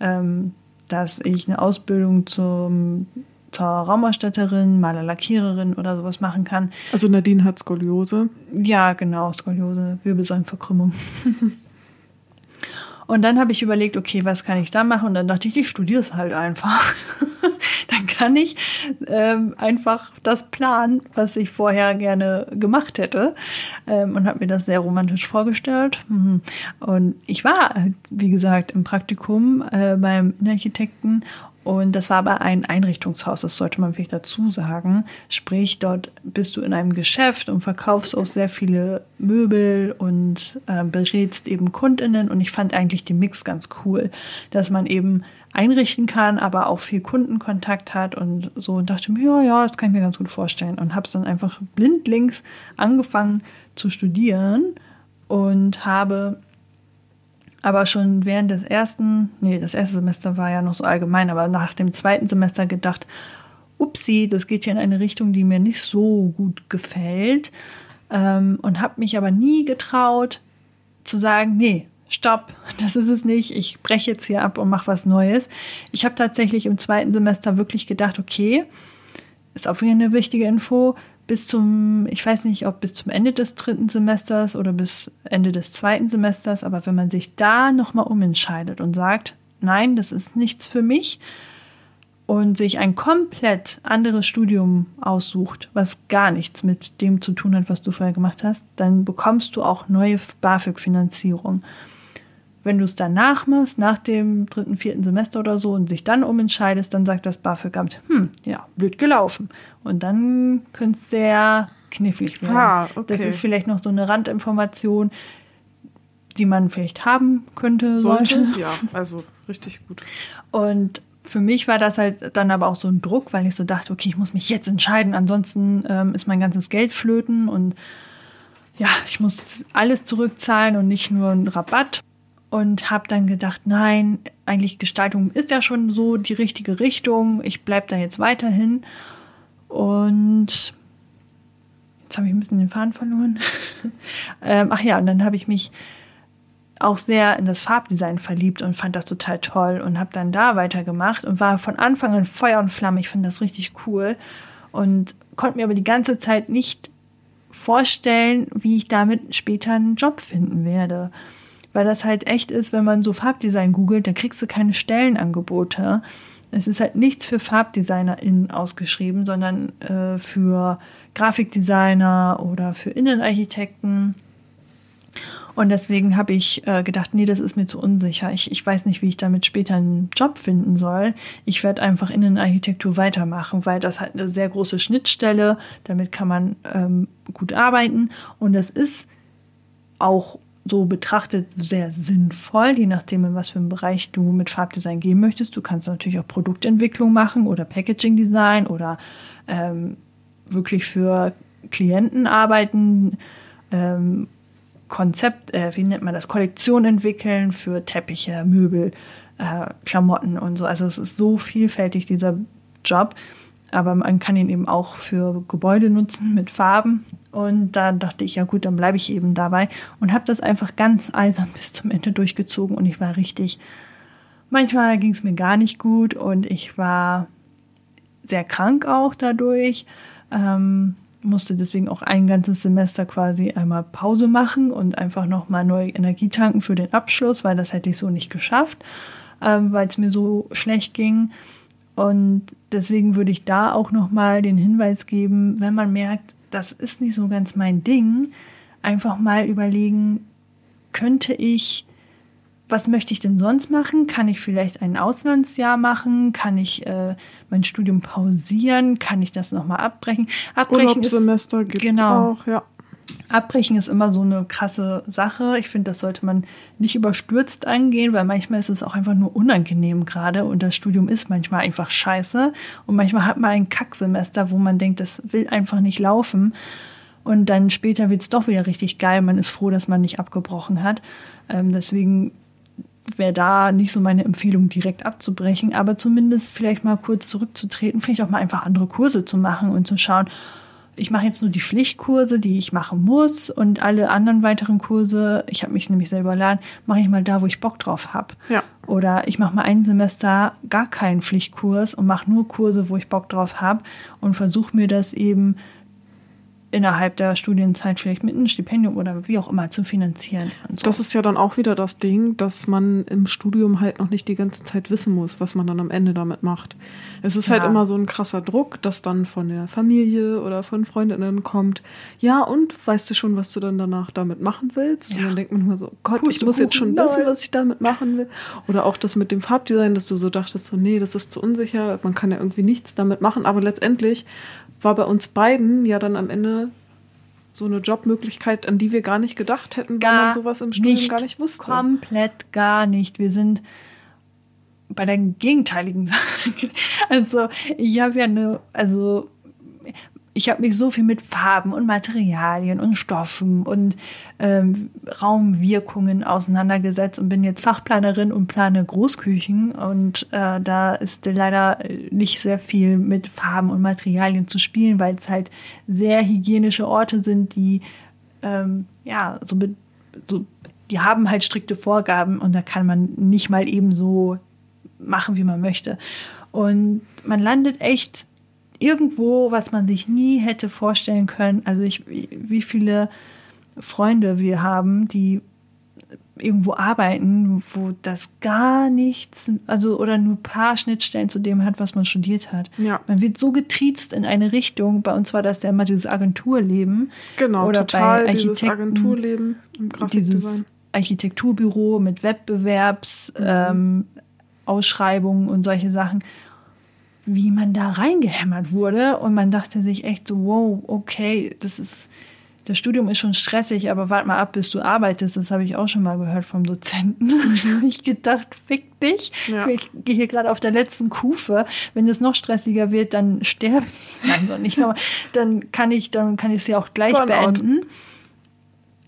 Ähm, dass ich eine Ausbildung zum zur Raumausstatterin, Maler Lackiererin oder sowas machen kann. Also Nadine hat Skoliose. Ja, genau, Skoliose, Wirbelsäulenverkrümmung. Und dann habe ich überlegt, okay, was kann ich da machen? Und dann dachte ich, ich studiere es halt einfach. dann kann ich ähm, einfach das planen, was ich vorher gerne gemacht hätte. Ähm, und habe mir das sehr romantisch vorgestellt. Mhm. Und ich war, wie gesagt, im Praktikum äh, beim Innenarchitekten und das war aber ein Einrichtungshaus, das sollte man vielleicht dazu sagen. Sprich, dort bist du in einem Geschäft und verkaufst auch sehr viele Möbel und äh, berätst eben Kundinnen. Und ich fand eigentlich den Mix ganz cool, dass man eben einrichten kann, aber auch viel Kundenkontakt hat und so und dachte mir, ja, ja, das kann ich mir ganz gut vorstellen. Und habe es dann einfach blindlings angefangen zu studieren und habe aber schon während des ersten, nee, das erste Semester war ja noch so allgemein, aber nach dem zweiten Semester gedacht, upsi, das geht hier in eine Richtung, die mir nicht so gut gefällt. Ähm, und habe mich aber nie getraut zu sagen, nee, stopp, das ist es nicht, ich breche jetzt hier ab und mache was Neues. Ich habe tatsächlich im zweiten Semester wirklich gedacht, okay, ist auch wieder eine wichtige Info, bis zum, ich weiß nicht, ob bis zum Ende des dritten Semesters oder bis Ende des zweiten Semesters, aber wenn man sich da nochmal umentscheidet und sagt, nein, das ist nichts für mich und sich ein komplett anderes Studium aussucht, was gar nichts mit dem zu tun hat, was du vorher gemacht hast, dann bekommst du auch neue BAföG-Finanzierung. Wenn du es danach machst, nach dem dritten, vierten Semester oder so und sich dann umentscheidest, dann sagt das BAföG-Amt, hm, ja, blöd gelaufen. Und dann könnte es sehr knifflig werden. Ah, okay. Das ist vielleicht noch so eine Randinformation, die man vielleicht haben könnte, sollte. sollte. Ja, also richtig gut. Und für mich war das halt dann aber auch so ein Druck, weil ich so dachte, okay, ich muss mich jetzt entscheiden, ansonsten ähm, ist mein ganzes Geld flöten und ja, ich muss alles zurückzahlen und nicht nur einen Rabatt und habe dann gedacht, nein, eigentlich Gestaltung ist ja schon so die richtige Richtung. Ich bleibe da jetzt weiterhin. Und jetzt habe ich ein bisschen den Faden verloren. ähm, ach ja, und dann habe ich mich auch sehr in das Farbdesign verliebt und fand das total toll und habe dann da weitergemacht und war von Anfang an Feuer und Flamme. Ich finde das richtig cool und konnte mir aber die ganze Zeit nicht vorstellen, wie ich damit später einen Job finden werde weil das halt echt ist, wenn man so Farbdesign googelt, dann kriegst du keine Stellenangebote. Es ist halt nichts für FarbdesignerInnen ausgeschrieben, sondern äh, für Grafikdesigner oder für Innenarchitekten. Und deswegen habe ich äh, gedacht, nee, das ist mir zu unsicher. Ich, ich weiß nicht, wie ich damit später einen Job finden soll. Ich werde einfach Innenarchitektur weitermachen, weil das halt eine sehr große Schnittstelle, damit kann man ähm, gut arbeiten. Und das ist auch so betrachtet sehr sinnvoll, je nachdem, in was für einen Bereich du mit Farbdesign gehen möchtest. Du kannst natürlich auch Produktentwicklung machen oder Packaging Design oder ähm, wirklich für Klienten arbeiten, ähm, Konzept, äh, wie nennt man das, Kollektion entwickeln für Teppiche, Möbel, äh, Klamotten und so. Also es ist so vielfältig, dieser Job. Aber man kann ihn eben auch für Gebäude nutzen mit Farben. Und da dachte ich, ja gut, dann bleibe ich eben dabei und habe das einfach ganz eisern bis zum Ende durchgezogen. Und ich war richtig, manchmal ging es mir gar nicht gut und ich war sehr krank auch dadurch. Ähm, musste deswegen auch ein ganzes Semester quasi einmal Pause machen und einfach nochmal neue Energie tanken für den Abschluss, weil das hätte ich so nicht geschafft, ähm, weil es mir so schlecht ging. Und deswegen würde ich da auch nochmal den Hinweis geben, wenn man merkt, das ist nicht so ganz mein Ding, einfach mal überlegen, könnte ich was möchte ich denn sonst machen? Kann ich vielleicht ein Auslandsjahr machen? Kann ich äh, mein Studium pausieren? Kann ich das nochmal abbrechen? Abbrechen Urlaubssemester gibt es genau, auch, ja. Abbrechen ist immer so eine krasse Sache. Ich finde, das sollte man nicht überstürzt angehen, weil manchmal ist es auch einfach nur unangenehm gerade und das Studium ist manchmal einfach scheiße. Und manchmal hat man ein Kacksemester, wo man denkt, das will einfach nicht laufen. Und dann später wird es doch wieder richtig geil. Man ist froh, dass man nicht abgebrochen hat. Ähm, deswegen wäre da nicht so meine Empfehlung, direkt abzubrechen, aber zumindest vielleicht mal kurz zurückzutreten, vielleicht auch mal einfach andere Kurse zu machen und zu schauen, ich mache jetzt nur die Pflichtkurse, die ich machen muss und alle anderen weiteren Kurse, ich habe mich nämlich selber lernen, mache ich mal da, wo ich Bock drauf habe. Ja. Oder ich mache mal ein Semester gar keinen Pflichtkurs und mache nur Kurse, wo ich Bock drauf habe und versuche mir das eben innerhalb der Studienzeit vielleicht mit einem Stipendium oder wie auch immer zu finanzieren. So. Das ist ja dann auch wieder das Ding, dass man im Studium halt noch nicht die ganze Zeit wissen muss, was man dann am Ende damit macht. Es ist halt ja. halt immer so ein krasser Druck, dass dann von der Familie oder von Freundinnen kommt, ja und, weißt du schon, was du dann danach damit machen willst? Ja. Und dann denkt man immer so, Gott, Puste ich muss jetzt schon wissen, was ich damit machen will. Oder auch das mit dem Farbdesign, dass du so dachtest, so nee, das ist zu unsicher, man kann ja irgendwie nichts damit machen, aber letztendlich war bei uns beiden ja dann am Ende so eine Jobmöglichkeit, an die wir gar nicht gedacht hätten, gar weil man sowas im Studium nicht, gar nicht wusste. Komplett gar nicht. Wir sind bei der gegenteiligen Sache. Also ich habe ja eine, also ich habe mich so viel mit Farben und Materialien und Stoffen und ähm, Raumwirkungen auseinandergesetzt und bin jetzt Fachplanerin und plane Großküchen. Und äh, da ist leider nicht sehr viel mit Farben und Materialien zu spielen, weil es halt sehr hygienische Orte sind, die ähm, ja so, so die haben halt strikte Vorgaben und da kann man nicht mal eben so machen, wie man möchte. Und man landet echt irgendwo, was man sich nie hätte vorstellen können. Also ich, wie viele Freunde wir haben, die irgendwo arbeiten, wo das gar nichts, also oder nur ein paar Schnittstellen zu dem hat, was man studiert hat. Ja. Man wird so getriezt in eine Richtung. Bei uns war das ja immer dieses Agenturleben. Genau, oder total bei dieses Agenturleben im Grafikdesign. Dieses Architekturbüro mit Wettbewerbs, mhm. ähm, Ausschreibungen und solche Sachen wie man da reingehämmert wurde. Und man dachte sich echt so, wow, okay, das ist, das Studium ist schon stressig, aber warte mal ab, bis du arbeitest. Das habe ich auch schon mal gehört vom Dozenten. Mhm. ich gedacht, fick dich. Ja. Ich gehe hier gerade auf der letzten Kufe. Wenn es noch stressiger wird, dann sterbe ich. Nein, so nicht. Aber dann kann ich, dann kann ich es ja auch gleich Burnout. beenden.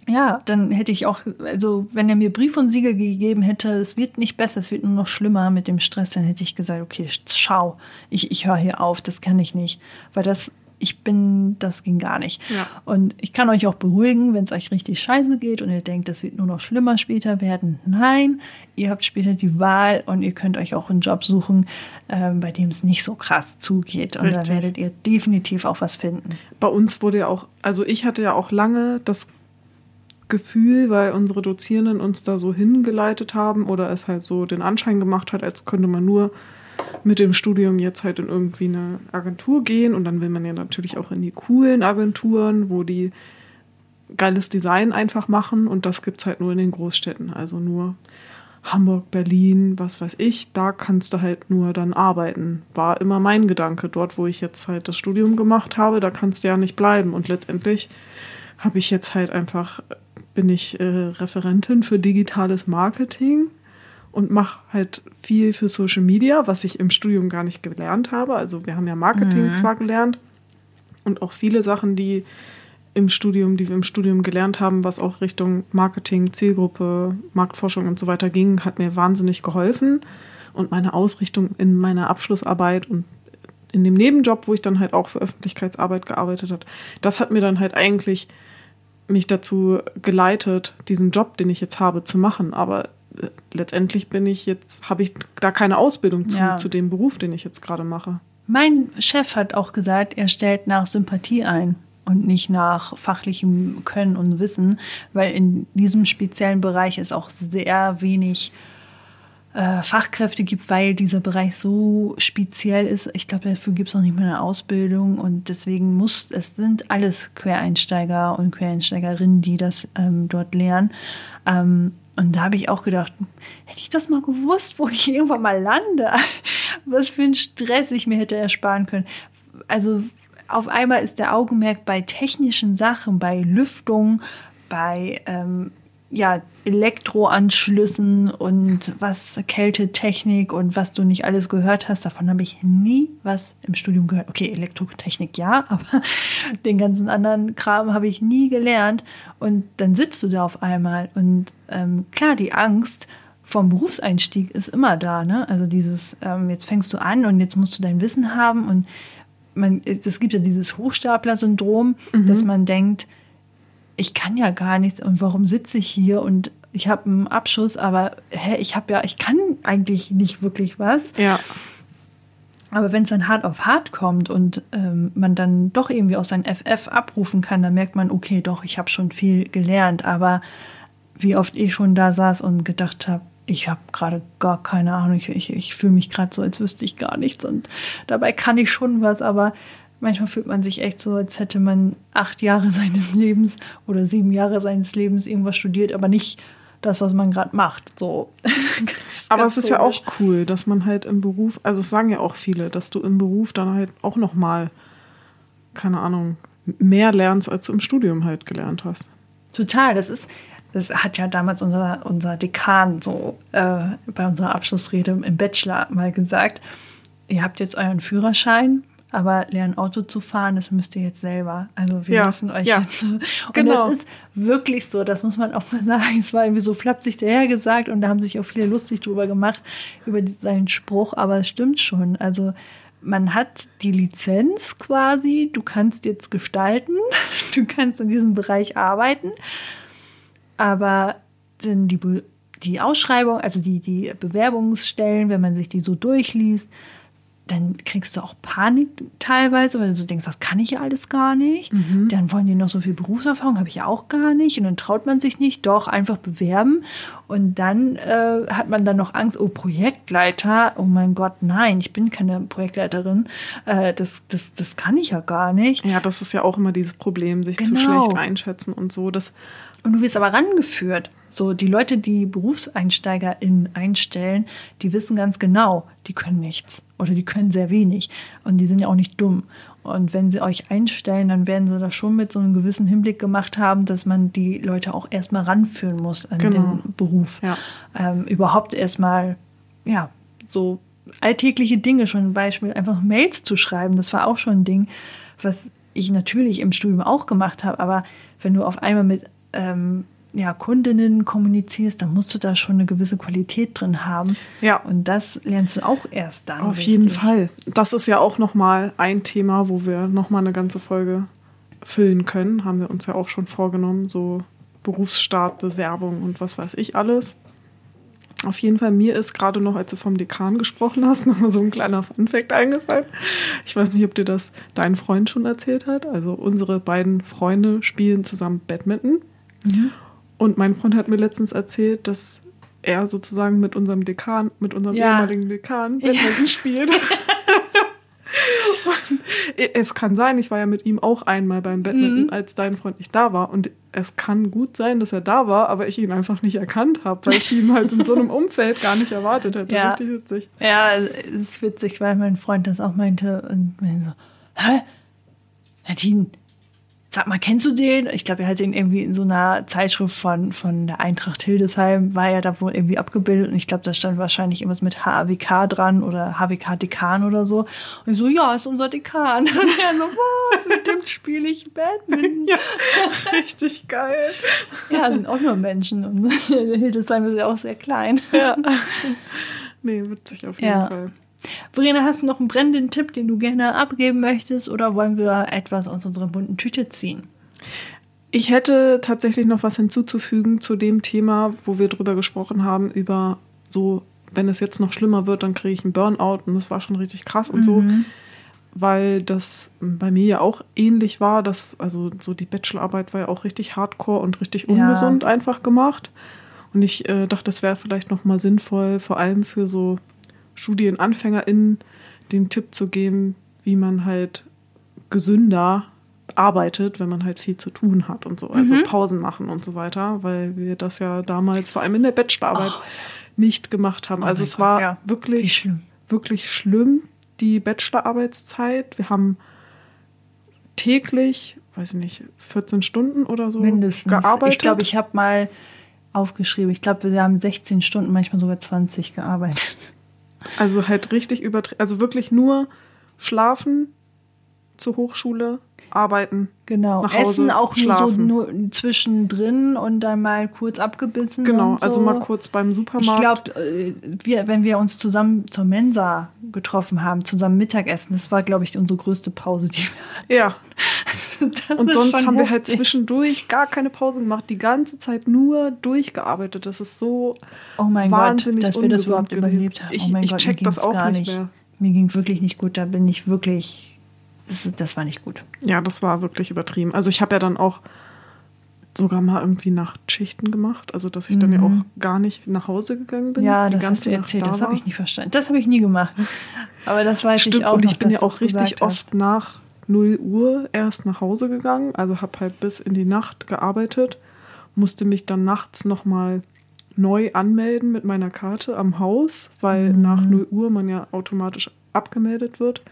Ja, dann hätte ich auch, also wenn er mir Brief und Siegel gegeben hätte, es wird nicht besser, es wird nur noch schlimmer mit dem Stress, dann hätte ich gesagt, okay, schau, ich, ich höre hier auf, das kann ich nicht. Weil das, ich bin, das ging gar nicht. Ja. Und ich kann euch auch beruhigen, wenn es euch richtig scheiße geht und ihr denkt, das wird nur noch schlimmer später werden. Nein, ihr habt später die Wahl und ihr könnt euch auch einen Job suchen, äh, bei dem es nicht so krass zugeht. Und richtig. da werdet ihr definitiv auch was finden. Bei uns wurde ja auch, also ich hatte ja auch lange das Gefühl, weil unsere Dozierenden uns da so hingeleitet haben oder es halt so den Anschein gemacht hat, als könnte man nur mit dem Studium jetzt halt in irgendwie eine Agentur gehen und dann will man ja natürlich auch in die coolen Agenturen, wo die geiles Design einfach machen und das gibt es halt nur in den Großstädten. Also nur Hamburg, Berlin, was weiß ich, da kannst du halt nur dann arbeiten. War immer mein Gedanke. Dort, wo ich jetzt halt das Studium gemacht habe, da kannst du ja nicht bleiben. Und letztendlich habe ich jetzt halt einfach, bin ich äh, Referentin für digitales Marketing und mache halt viel für Social Media, was ich im Studium gar nicht gelernt habe. Also wir haben ja Marketing mhm. zwar gelernt und auch viele Sachen, die im Studium, die wir im Studium gelernt haben, was auch Richtung Marketing, Zielgruppe, Marktforschung und so weiter ging, hat mir wahnsinnig geholfen. Und meine Ausrichtung in meiner Abschlussarbeit und in dem Nebenjob, wo ich dann halt auch für Öffentlichkeitsarbeit gearbeitet habe, das hat mir dann halt eigentlich mich dazu geleitet, diesen Job, den ich jetzt habe, zu machen. Aber äh, letztendlich bin ich jetzt, habe ich da keine Ausbildung zu, ja. zu dem Beruf, den ich jetzt gerade mache. Mein Chef hat auch gesagt, er stellt nach Sympathie ein und nicht nach fachlichem Können und Wissen, weil in diesem speziellen Bereich es auch sehr wenig äh, Fachkräfte gibt, weil dieser Bereich so speziell ist. Ich glaube, dafür gibt es auch nicht mehr eine Ausbildung und deswegen muss, es sind alles Quereinsteiger und Quereinsteigerinnen, die das ähm, dort lernen. Ähm, und da habe ich auch gedacht, hätte ich das mal gewusst, wo ich irgendwann mal lande, was für ein Stress ich mir hätte ersparen können. Also auf einmal ist der Augenmerk bei technischen Sachen, bei Lüftung, bei ähm, ja, Elektroanschlüssen und was Kältetechnik und was du nicht alles gehört hast, davon habe ich nie was im Studium gehört. Okay, Elektrotechnik ja, aber den ganzen anderen Kram habe ich nie gelernt. Und dann sitzt du da auf einmal und ähm, klar, die Angst vom Berufseinstieg ist immer da. Ne? Also dieses, ähm, jetzt fängst du an und jetzt musst du dein Wissen haben und man, es gibt ja dieses Hochstapler-Syndrom, mhm. dass man denkt, ich kann ja gar nichts und warum sitze ich hier und ich habe einen Abschuss, aber hä, ich habe ja, ich kann eigentlich nicht wirklich was. Ja. Aber wenn es dann hart auf hart kommt und ähm, man dann doch irgendwie aus seinem FF abrufen kann, dann merkt man, okay, doch, ich habe schon viel gelernt. Aber wie oft ich schon da saß und gedacht habe, ich habe gerade gar keine Ahnung, ich, ich, ich fühle mich gerade so, als wüsste ich gar nichts und dabei kann ich schon was, aber manchmal fühlt man sich echt so, als hätte man acht Jahre seines Lebens oder sieben Jahre seines Lebens irgendwas studiert, aber nicht das, was man gerade macht. So. ganz, aber ganz es ist ja auch cool, dass man halt im Beruf, also es sagen ja auch viele, dass du im Beruf dann halt auch noch mal, keine Ahnung, mehr lernst, als du im Studium halt gelernt hast. Total, das ist, das hat ja damals unser, unser Dekan so äh, bei unserer Abschlussrede im Bachelor mal gesagt, ihr habt jetzt euren Führerschein, aber lernen Auto zu fahren, das müsst ihr jetzt selber. Also wir ja, müssen euch ja. jetzt. Und genau. das ist wirklich so, das muss man auch mal sagen. Es war irgendwie so flapsig daher gesagt und da haben sich auch viele lustig drüber gemacht, über seinen Spruch, aber es stimmt schon. Also man hat die Lizenz quasi, du kannst jetzt gestalten, du kannst in diesem Bereich arbeiten, aber sind die, die Ausschreibung, also die, die Bewerbungsstellen, wenn man sich die so durchliest, dann kriegst du auch Panik teilweise, weil du denkst, das kann ich ja alles gar nicht. Mhm. Dann wollen die noch so viel Berufserfahrung, habe ich ja auch gar nicht. Und dann traut man sich nicht, doch einfach bewerben. Und dann äh, hat man dann noch Angst, oh, Projektleiter, oh mein Gott, nein, ich bin keine Projektleiterin. Äh, das, das, das kann ich ja gar nicht. Ja, das ist ja auch immer dieses Problem, sich genau. zu schlecht einschätzen und so. Das und du wirst aber rangeführt. So, die Leute, die BerufseinsteigerInnen einstellen, die wissen ganz genau, die können nichts oder die können sehr wenig. Und die sind ja auch nicht dumm. Und wenn sie euch einstellen, dann werden sie das schon mit so einem gewissen Hinblick gemacht haben, dass man die Leute auch erstmal ranführen muss an genau. den Beruf. Ja. Ähm, überhaupt erstmal, ja, so alltägliche Dinge, schon ein Beispiel, einfach Mails zu schreiben, das war auch schon ein Ding, was ich natürlich im Studium auch gemacht habe. Aber wenn du auf einmal mit ähm, ja, Kundinnen kommunizierst, dann musst du da schon eine gewisse Qualität drin haben. Ja. Und das lernst du auch erst dann. Auf richtig. jeden Fall. Das ist ja auch nochmal ein Thema, wo wir nochmal eine ganze Folge füllen können. Haben wir uns ja auch schon vorgenommen. So Berufsstart, Bewerbung und was weiß ich alles. Auf jeden Fall, mir ist gerade noch, als du vom Dekan gesprochen hast, nochmal so ein kleiner Funfact eingefallen. Ich weiß nicht, ob dir das dein Freund schon erzählt hat. Also unsere beiden Freunde spielen zusammen Badminton. Mhm. Und mein Freund hat mir letztens erzählt, dass er sozusagen mit unserem Dekan, mit unserem ja. ehemaligen Dekan Badminton ja. spielt. es kann sein, ich war ja mit ihm auch einmal beim Badminton, mhm. als dein Freund nicht da war. Und es kann gut sein, dass er da war, aber ich ihn einfach nicht erkannt habe, weil ich ihn halt in so einem Umfeld gar nicht erwartet hätte. Ja. Richtig witzig. Ja, es ist witzig, weil mein Freund das auch meinte und meinte so, hä? Nadine, sag mal, kennst du den? Ich glaube, er hat den irgendwie in so einer Zeitschrift von, von der Eintracht Hildesheim, war ja da wohl irgendwie abgebildet und ich glaube, da stand wahrscheinlich irgendwas mit HWK dran oder HWK Dekan oder so. Und ich so, ja, ist unser Dekan. Und er so, was, mit dem spiele ich Badminton. Ja, richtig geil. Ja, sind auch nur Menschen und Hildesheim ist ja auch sehr klein. Ja. Nee, witzig auf jeden ja. Fall. Verena, hast du noch einen brennenden Tipp, den du gerne abgeben möchtest oder wollen wir etwas aus unserer bunten Tüte ziehen? Ich hätte tatsächlich noch was hinzuzufügen zu dem Thema, wo wir drüber gesprochen haben, über so, wenn es jetzt noch schlimmer wird, dann kriege ich einen Burnout und das war schon richtig krass und mhm. so. Weil das bei mir ja auch ähnlich war, dass, also so die Bachelorarbeit war ja auch richtig hardcore und richtig ungesund ja. einfach gemacht. Und ich äh, dachte, das wäre vielleicht noch mal sinnvoll, vor allem für so StudienanfängerInnen den Tipp zu geben, wie man halt gesünder arbeitet, wenn man halt viel zu tun hat und so. Also mhm. Pausen machen und so weiter, weil wir das ja damals vor allem in der Bachelorarbeit oh. nicht gemacht haben. Oh also es Gott, war ja. wirklich, schlimm. wirklich schlimm, die Bachelorarbeitszeit. Wir haben täglich, weiß ich nicht, 14 Stunden oder so Mindestens. gearbeitet. Ich glaube, ich habe mal aufgeschrieben, ich glaube, wir haben 16 Stunden, manchmal sogar 20 gearbeitet. Also halt richtig übertrieben. Also wirklich nur schlafen zur Hochschule, arbeiten. Genau. Hause, Essen auch schlafen. nur so nur zwischendrin und dann mal kurz abgebissen. Genau, so. also mal kurz beim Supermarkt. Ich glaube, äh, wir, wenn wir uns zusammen zur Mensa getroffen haben, zusammen Mittagessen, das war, glaube ich, unsere größte Pause, die wir hatten. Ja. und sonst haben heftig. wir halt zwischendurch gar keine Pause gemacht, die ganze Zeit nur durchgearbeitet. Das ist so oh mein wahnsinnig Gott, dass wir das überhaupt gewesen. überlebt haben. Ich, oh mein ich Gott, check das auch gar nicht mehr. Mir ging es wirklich nicht gut. Da bin ich wirklich das, das war nicht gut. Ja, das war wirklich übertrieben. Also ich habe ja dann auch sogar mal irgendwie Nachtschichten gemacht, also dass ich dann ja mhm. auch gar nicht nach Hause gegangen bin. Ja, das hast du erzählt, da das habe ich nicht verstanden. Das habe ich nie gemacht. Aber das weiß Stimmt, ich auch und ich noch, bin ja auch richtig oft nach 0 Uhr erst nach Hause gegangen, also habe halt bis in die Nacht gearbeitet, musste mich dann nachts nochmal neu anmelden mit meiner Karte am Haus, weil mhm. nach 0 Uhr man ja automatisch abgemeldet wird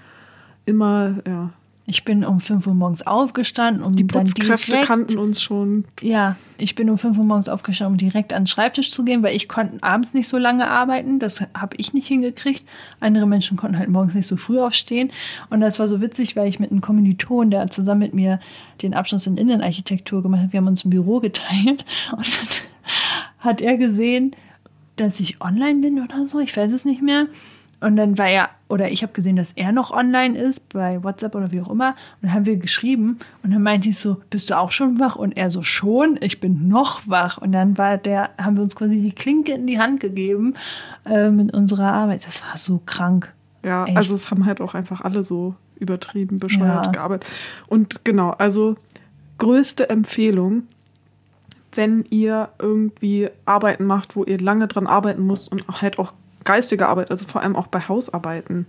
immer, ja. Ich bin um 5 Uhr morgens aufgestanden, um die Putzkräfte direkt, kannten uns schon. Ja, ich bin um 5 Uhr morgens aufgestanden, um direkt an den Schreibtisch zu gehen, weil ich konnte abends nicht so lange arbeiten. Das habe ich nicht hingekriegt. Andere Menschen konnten halt morgens nicht so früh aufstehen. Und das war so witzig, weil ich mit einem Kommiliton, der zusammen mit mir den Abschluss in Innenarchitektur gemacht hat, wir haben uns ein Büro geteilt. Und dann hat er gesehen, dass ich online bin oder so. Ich weiß es nicht mehr. Und dann war er, oder ich habe gesehen, dass er noch online ist, bei WhatsApp oder wie auch immer. Und dann haben wir geschrieben und dann meinte ich so, bist du auch schon wach? Und er so, schon, ich bin noch wach. Und dann war der, haben wir uns quasi die Klinke in die Hand gegeben äh, mit unserer Arbeit. Das war so krank. Ja, Echt. also es haben halt auch einfach alle so übertrieben, bescheuert ja. gearbeitet. Und genau, also größte Empfehlung, wenn ihr irgendwie Arbeiten macht, wo ihr lange dran arbeiten müsst und halt auch geistige Arbeit, also vor allem auch bei Hausarbeiten.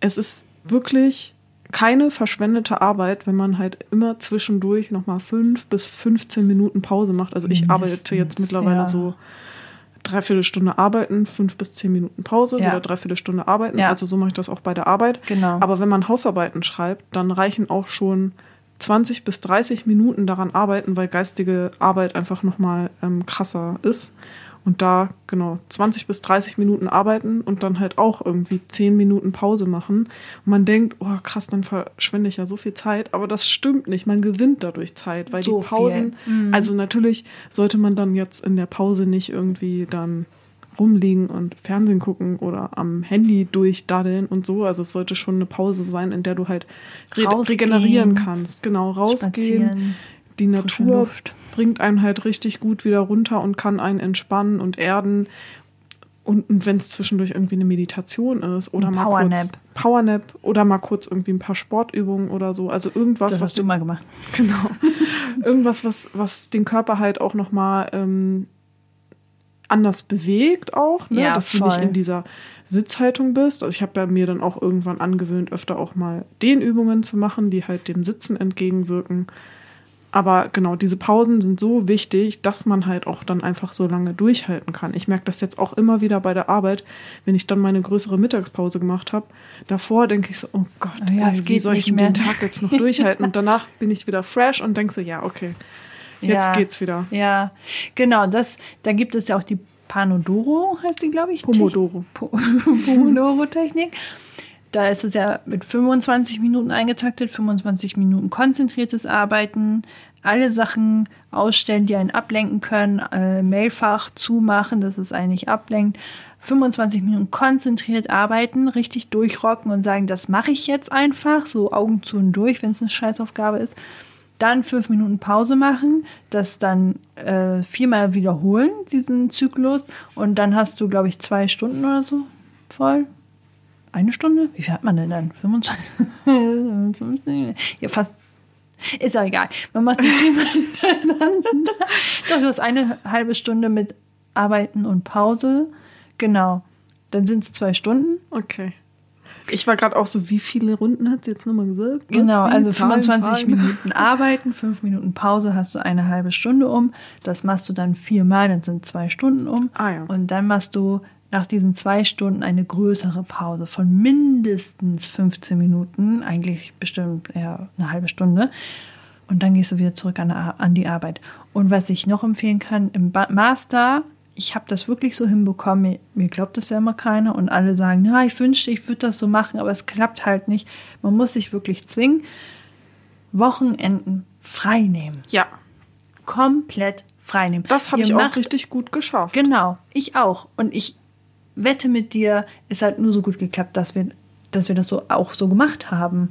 Es ist wirklich keine verschwendete Arbeit, wenn man halt immer zwischendurch nochmal fünf bis 15 Minuten Pause macht. Also ich Mindestens, arbeite jetzt mittlerweile ja. so dreiviertel Stunde arbeiten, fünf bis zehn Minuten Pause ja. oder dreiviertel Stunde arbeiten. Ja. Also so mache ich das auch bei der Arbeit. Genau. Aber wenn man Hausarbeiten schreibt, dann reichen auch schon 20 bis 30 Minuten daran arbeiten, weil geistige Arbeit einfach nochmal ähm, krasser ist. Und da genau 20 bis 30 Minuten arbeiten und dann halt auch irgendwie 10 Minuten Pause machen. Und man denkt, oh krass, dann verschwende ich ja so viel Zeit. Aber das stimmt nicht. Man gewinnt dadurch Zeit, weil so die Pausen, mhm. also natürlich sollte man dann jetzt in der Pause nicht irgendwie dann rumliegen und Fernsehen gucken oder am Handy durchdaddeln und so. Also es sollte schon eine Pause sein, in der du halt re regenerieren kannst. Genau, rausgehen. Spazieren die Natur bringt einen halt richtig gut wieder runter und kann einen entspannen und erden. Und, wenn es zwischendurch irgendwie eine Meditation ist oder ein mal Powernap. kurz Powernap oder mal kurz irgendwie ein paar Sportübungen oder so. Also irgendwas, das hast was du mal gemacht. Genau. irgendwas, was, was den Körper halt auch nochmal ähm, anders bewegt auch, ne? Ja, dass voll. du nicht in dieser Sitzhaltung bist. Also ich habe ja mir dann auch irgendwann angewöhnt, öfter auch mal Dehnübungen zu machen, die halt dem Sitzen entgegenwirken. Aber genau, diese Pausen sind so wichtig, dass man halt auch dann einfach so lange durchhalten kann. Ich merke das jetzt auch immer wieder bei der Arbeit, wenn ich dann meine größere Mittagspause gemacht habe. Davor denke ich so, oh Gott, oh ja, ey, wie soll ich den Tag jetzt noch durchhalten? Und danach bin ich wieder fresh und denke so, ja, okay, jetzt ja, geht's wieder. Ja, genau, das, da gibt es ja auch die Panodoro, heißt die, glaube ich. Pomodoro. Pomodoro-Technik. Da ist es ja mit 25 Minuten eingetaktet, 25 Minuten konzentriertes Arbeiten, alle Sachen ausstellen, die einen ablenken können, äh, Mailfach zumachen, dass es einen nicht ablenkt, 25 Minuten konzentriert arbeiten, richtig durchrocken und sagen, das mache ich jetzt einfach, so Augen zu und durch, wenn es eine Scheißaufgabe ist. Dann fünf Minuten Pause machen, das dann äh, viermal wiederholen, diesen Zyklus. Und dann hast du, glaube ich, zwei Stunden oder so voll eine Stunde? Wie viel hat man denn dann? 25? ja, fast. Ist auch egal. Man macht die viermal hintereinander. Doch, du hast eine halbe Stunde mit Arbeiten und Pause. Genau. Dann sind es zwei Stunden. Okay. Ich war gerade auch so, wie viele Runden hat sie jetzt nochmal gesagt? Was? Genau, also 25 Minuten arbeiten, fünf Minuten Pause, hast du eine halbe Stunde um. Das machst du dann viermal, dann sind zwei Stunden um. Ah, ja. Und dann machst du nach diesen zwei Stunden eine größere Pause von mindestens 15 Minuten, eigentlich bestimmt eher eine halbe Stunde. Und dann gehst du wieder zurück an, an die Arbeit. Und was ich noch empfehlen kann, im Master, ich habe das wirklich so hinbekommen, mir, mir, glaubt das ja immer keiner und alle sagen, ja, ich wünschte, ich würde das so machen, aber es klappt halt nicht. Man muss sich wirklich zwingen, Wochenenden frei nehmen. Ja. Komplett frei nehmen. Das habe ich auch richtig gut geschafft. Genau, ich auch. Und ich wette mit dir, es hat nur so gut geklappt, dass wir, dass wir das so auch so gemacht haben.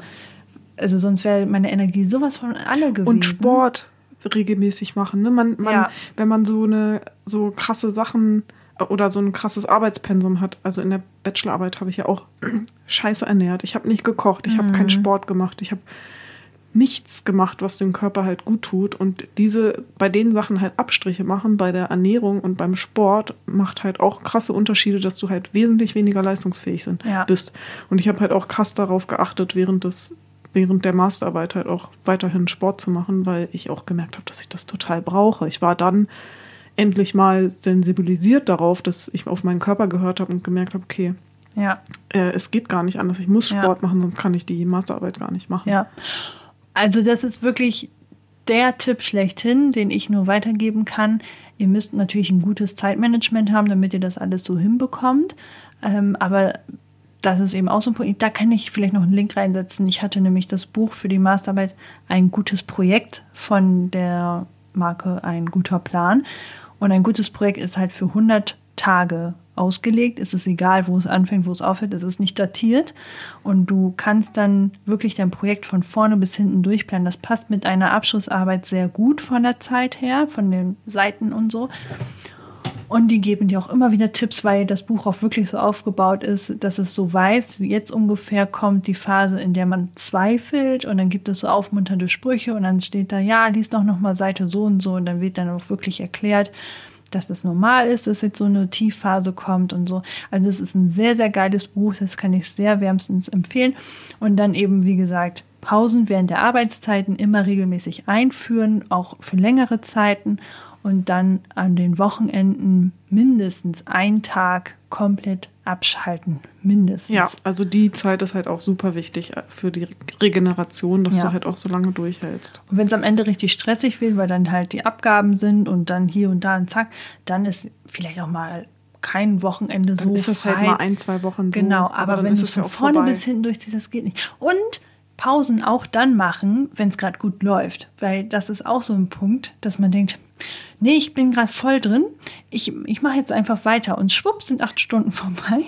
Also sonst wäre meine Energie sowas von alle gewesen. Und Sport regelmäßig machen. Ne? Man, man, ja. Wenn man so eine so krasse Sachen oder so ein krasses Arbeitspensum hat. Also in der Bachelorarbeit habe ich ja auch scheiße ernährt. Ich habe nicht gekocht, ich mhm. habe keinen Sport gemacht, ich habe nichts gemacht, was dem Körper halt gut tut. Und diese, bei den Sachen halt Abstriche machen, bei der Ernährung und beim Sport, macht halt auch krasse Unterschiede, dass du halt wesentlich weniger leistungsfähig sind, ja. bist. Und ich habe halt auch krass darauf geachtet, während des während der Masterarbeit halt auch weiterhin Sport zu machen, weil ich auch gemerkt habe, dass ich das total brauche. Ich war dann endlich mal sensibilisiert darauf, dass ich auf meinen Körper gehört habe und gemerkt habe, okay, ja. Äh, es geht gar nicht anders. Ich muss Sport ja. machen, sonst kann ich die Masterarbeit gar nicht machen. Ja. Also das ist wirklich der Tipp schlechthin, den ich nur weitergeben kann. Ihr müsst natürlich ein gutes Zeitmanagement haben, damit ihr das alles so hinbekommt. Ähm, aber das ist eben auch so ein Punkt. Da kann ich vielleicht noch einen Link reinsetzen. Ich hatte nämlich das Buch für die Masterarbeit Ein gutes Projekt von der Marke Ein guter Plan. Und ein gutes Projekt ist halt für 100 Tage ausgelegt. Es ist egal, wo es anfängt, wo es aufhört. Es ist nicht datiert. Und du kannst dann wirklich dein Projekt von vorne bis hinten durchplanen. Das passt mit einer Abschlussarbeit sehr gut von der Zeit her, von den Seiten und so. Und die geben dir auch immer wieder Tipps, weil das Buch auch wirklich so aufgebaut ist, dass es so weiß, jetzt ungefähr kommt die Phase, in der man zweifelt und dann gibt es so aufmunternde Sprüche und dann steht da, ja, lies doch nochmal Seite so und so und dann wird dann auch wirklich erklärt, dass das normal ist, dass jetzt so eine Tiefphase kommt und so. Also es ist ein sehr, sehr geiles Buch, das kann ich sehr wärmstens empfehlen. Und dann eben, wie gesagt, Pausen während der Arbeitszeiten immer regelmäßig einführen, auch für längere Zeiten und dann an den Wochenenden mindestens einen Tag komplett abschalten. Mindestens. Ja, also die Zeit ist halt auch super wichtig für die Regeneration, dass ja. du halt auch so lange durchhältst. Und wenn es am Ende richtig stressig wird, weil dann halt die Abgaben sind und dann hier und da und zack, dann ist vielleicht auch mal kein Wochenende dann so. Ist es halt mal ein, zwei Wochen so. Genau, aber, aber wenn du es von vorne vorbei. bis hinten durchziehst, das geht nicht. Und Pausen auch dann machen, wenn es gerade gut läuft. Weil das ist auch so ein Punkt, dass man denkt, nee, ich bin gerade voll drin, ich, ich mache jetzt einfach weiter und schwupps sind acht Stunden vorbei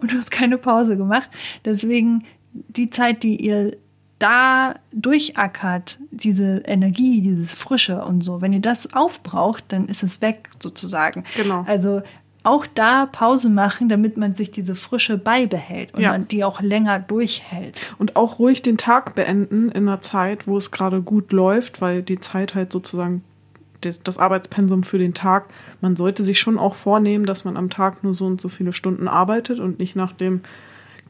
und du hast keine Pause gemacht. Deswegen die Zeit, die ihr da durchackert, diese Energie, dieses Frische und so, wenn ihr das aufbraucht, dann ist es weg sozusagen. Genau. Also auch da Pause machen, damit man sich diese Frische beibehält und ja. man die auch länger durchhält. Und auch ruhig den Tag beenden in einer Zeit, wo es gerade gut läuft, weil die Zeit halt sozusagen das Arbeitspensum für den Tag. Man sollte sich schon auch vornehmen, dass man am Tag nur so und so viele Stunden arbeitet und nicht nach dem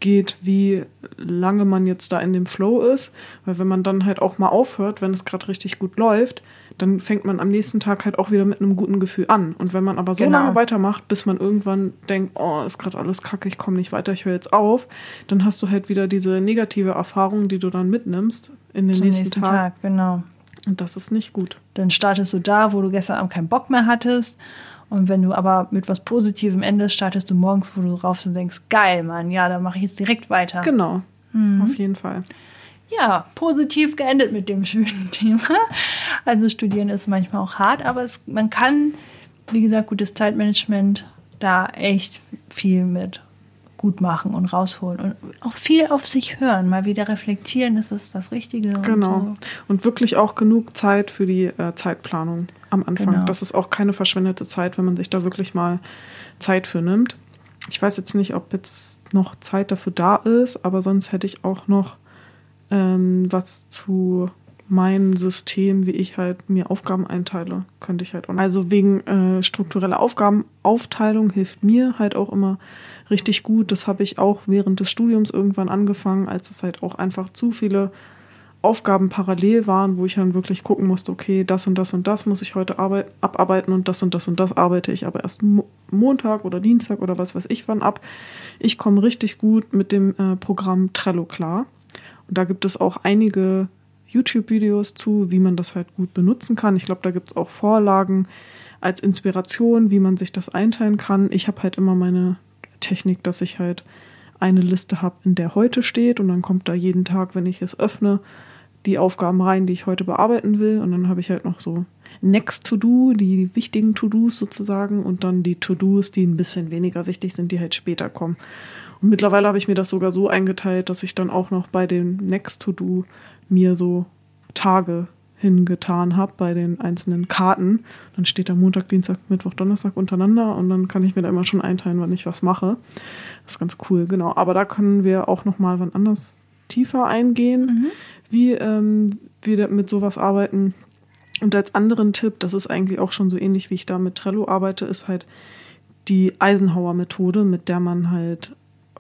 geht, wie lange man jetzt da in dem Flow ist. Weil wenn man dann halt auch mal aufhört, wenn es gerade richtig gut läuft, dann fängt man am nächsten Tag halt auch wieder mit einem guten Gefühl an. Und wenn man aber so genau. lange weitermacht, bis man irgendwann denkt, oh, ist gerade alles kacke, ich komme nicht weiter, ich höre jetzt auf, dann hast du halt wieder diese negative Erfahrung, die du dann mitnimmst in den Zum nächsten, nächsten Tag. Tag. Genau. Und das ist nicht gut. Dann startest du da, wo du gestern Abend keinen Bock mehr hattest. Und wenn du aber mit was Positivem endest, startest du morgens, wo du raufst und denkst, geil, Mann, ja, dann mache ich jetzt direkt weiter. Genau, mhm. auf jeden Fall. Ja, positiv geendet mit dem schönen Thema. Also studieren ist manchmal auch hart, aber es, man kann, wie gesagt, gutes Zeitmanagement da echt viel mit gut machen und rausholen und auch viel auf sich hören, mal wieder reflektieren, ist es das Richtige. Genau. Und, so. und wirklich auch genug Zeit für die äh, Zeitplanung am Anfang. Genau. Das ist auch keine verschwendete Zeit, wenn man sich da wirklich mal Zeit für nimmt. Ich weiß jetzt nicht, ob jetzt noch Zeit dafür da ist, aber sonst hätte ich auch noch ähm, was zu mein System, wie ich halt mir Aufgaben einteile, könnte ich halt auch. Also wegen äh, struktureller Aufgabenaufteilung hilft mir halt auch immer richtig gut. Das habe ich auch während des Studiums irgendwann angefangen, als es halt auch einfach zu viele Aufgaben parallel waren, wo ich dann wirklich gucken musste, okay, das und das und das muss ich heute arbeit abarbeiten und das und das und das arbeite ich aber erst Mo Montag oder Dienstag oder was weiß ich wann ab. Ich komme richtig gut mit dem äh, Programm Trello klar. Und da gibt es auch einige YouTube-Videos zu, wie man das halt gut benutzen kann. Ich glaube, da gibt es auch Vorlagen als Inspiration, wie man sich das einteilen kann. Ich habe halt immer meine Technik, dass ich halt eine Liste habe, in der heute steht und dann kommt da jeden Tag, wenn ich es öffne, die Aufgaben rein, die ich heute bearbeiten will und dann habe ich halt noch so Next to Do, die wichtigen To-Dos sozusagen und dann die To-Dos, die ein bisschen weniger wichtig sind, die halt später kommen. Und mittlerweile habe ich mir das sogar so eingeteilt, dass ich dann auch noch bei dem Next to Do mir so Tage hingetan habe bei den einzelnen Karten. Dann steht da Montag, Dienstag, Mittwoch, Donnerstag untereinander und dann kann ich mir da immer schon einteilen, wann ich was mache. Das ist ganz cool, genau. Aber da können wir auch noch mal wann anders tiefer eingehen, mhm. wie ähm, wir mit sowas arbeiten. Und als anderen Tipp, das ist eigentlich auch schon so ähnlich, wie ich da mit Trello arbeite, ist halt die Eisenhower-Methode, mit der man halt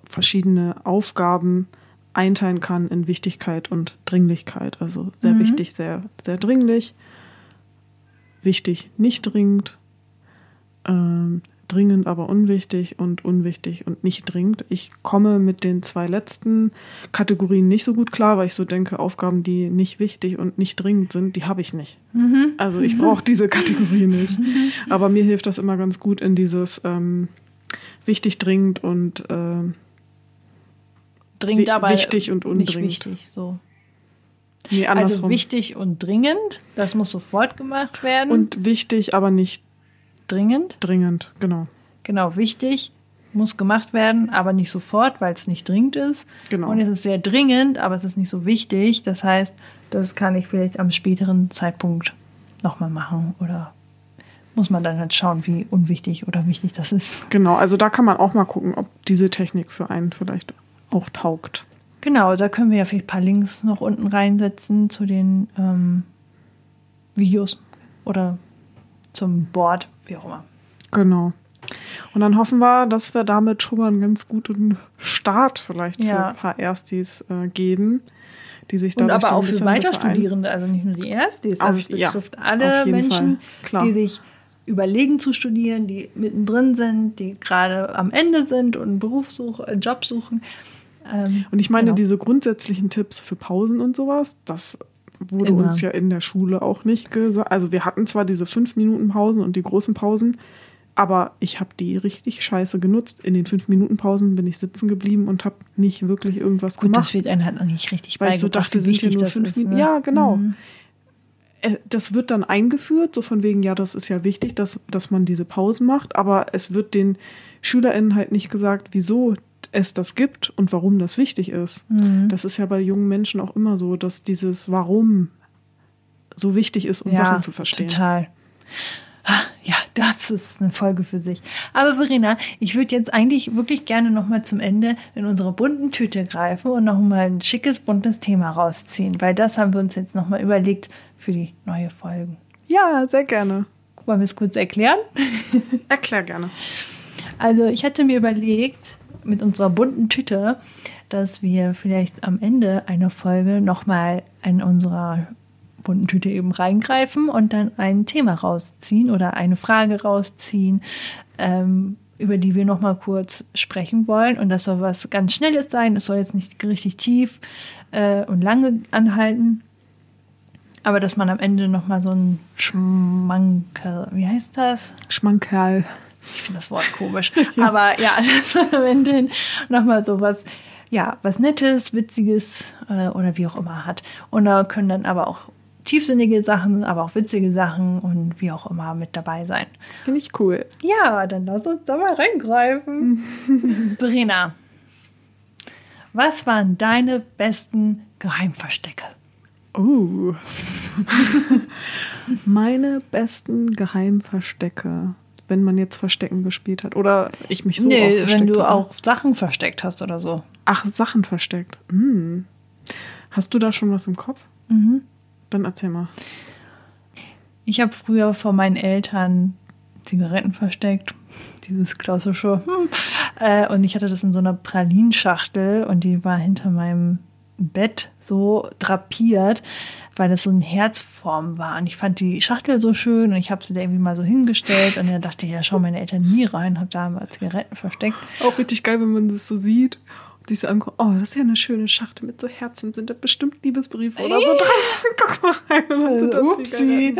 verschiedene Aufgaben einteilen kann in Wichtigkeit und Dringlichkeit. Also sehr mhm. wichtig, sehr, sehr dringlich, wichtig, nicht dringend, ähm, dringend, aber unwichtig und unwichtig und nicht dringend. Ich komme mit den zwei letzten Kategorien nicht so gut klar, weil ich so denke, Aufgaben, die nicht wichtig und nicht dringend sind, die habe ich nicht. Mhm. Also ich brauche diese Kategorie nicht. Aber mir hilft das immer ganz gut in dieses ähm, wichtig, dringend und äh, dringend aber wichtig und undringend. Nicht wichtig, so. Nee, also wichtig und dringend, das muss sofort gemacht werden. Und wichtig, aber nicht dringend. Dringend, genau. Genau, wichtig muss gemacht werden, aber nicht sofort, weil es nicht dringend ist. Genau. Und es ist sehr dringend, aber es ist nicht so wichtig. Das heißt, das kann ich vielleicht am späteren Zeitpunkt nochmal machen oder muss man dann halt schauen, wie unwichtig oder wichtig das ist. Genau, also da kann man auch mal gucken, ob diese Technik für einen vielleicht auch taugt. Genau, da können wir ja vielleicht ein paar Links noch unten reinsetzen zu den ähm, Videos oder zum Board, wie auch immer. Genau. Und dann hoffen wir, dass wir damit schon mal einen ganz guten Start vielleicht ja. für ein paar Erstis äh, geben, die sich da aber auch für Weiterstudierende, also nicht nur die Erstis, also es betrifft ja, alle Menschen, die sich überlegen zu studieren, die mittendrin sind, die gerade am Ende sind und Berufssuche, äh, Job suchen. Ähm, und ich meine, genau. diese grundsätzlichen Tipps für Pausen und sowas, das wurde Immer. uns ja in der Schule auch nicht gesagt. Also wir hatten zwar diese fünf Minuten Pausen und die großen Pausen, aber ich habe die richtig scheiße genutzt. In den fünf Minuten Pausen bin ich sitzen geblieben und habe nicht wirklich irgendwas Gut, gemacht. das wird einem halt noch nicht richtig Weil ich so dachte, sind ja nur fünf Minuten. Ne? Ja, genau. Mhm. Äh, das wird dann eingeführt, so von wegen, ja, das ist ja wichtig, dass, dass man diese Pausen macht, aber es wird den SchülerInnen halt nicht gesagt, wieso es das gibt und warum das wichtig ist. Mhm. Das ist ja bei jungen Menschen auch immer so, dass dieses Warum so wichtig ist, um ja, Sachen zu verstehen. Total. Ah, ja, das ist eine Folge für sich. Aber Verena, ich würde jetzt eigentlich wirklich gerne nochmal zum Ende in unsere bunten Tüte greifen und nochmal ein schickes, buntes Thema rausziehen, weil das haben wir uns jetzt nochmal überlegt für die neue Folge. Ja, sehr gerne. Wollen wir es kurz erklären? Erklär gerne. Also ich hatte mir überlegt, mit unserer bunten Tüte, dass wir vielleicht am Ende einer Folge nochmal in unserer bunten Tüte eben reingreifen und dann ein Thema rausziehen oder eine Frage rausziehen, ähm, über die wir nochmal kurz sprechen wollen. Und das soll was ganz Schnelles sein. Es soll jetzt nicht richtig tief äh, und lange anhalten. Aber dass man am Ende nochmal so ein Schmankerl, wie heißt das? Schmankerl. Ich finde das Wort komisch. ja. Aber ja, dass man am Ende nochmal so was, ja, was Nettes, Witziges äh, oder wie auch immer hat. Und da können dann aber auch tiefsinnige Sachen, aber auch witzige Sachen und wie auch immer mit dabei sein. Finde ich cool. Ja, dann lass uns da mal reingreifen. Verena, was waren deine besten Geheimverstecke? Oh. Meine besten Geheimverstecke, wenn man jetzt Verstecken gespielt hat. Oder ich mich so nee, wenn du habe. auch Sachen versteckt hast oder so. Ach, Sachen versteckt. Hm. Hast du da schon was im Kopf? Mhm. Dann erzähl mal. Ich habe früher vor meinen Eltern Zigaretten versteckt. Dieses klassische. Hm. Äh, und ich hatte das in so einer Pralinschachtel und die war hinter meinem Bett so drapiert, weil das so eine Herzform war. Und ich fand die Schachtel so schön und ich habe sie da irgendwie mal so hingestellt und dann dachte ich, ja, schau meine Eltern nie rein, habe da mal Zigaretten versteckt. Auch richtig geil, wenn man das so sieht die so angucken, oh, das ist ja eine schöne Schachtel mit so Herzen, sind da bestimmt Liebesbriefe oder so dran. Guck mal rein und dann sind da Upsi.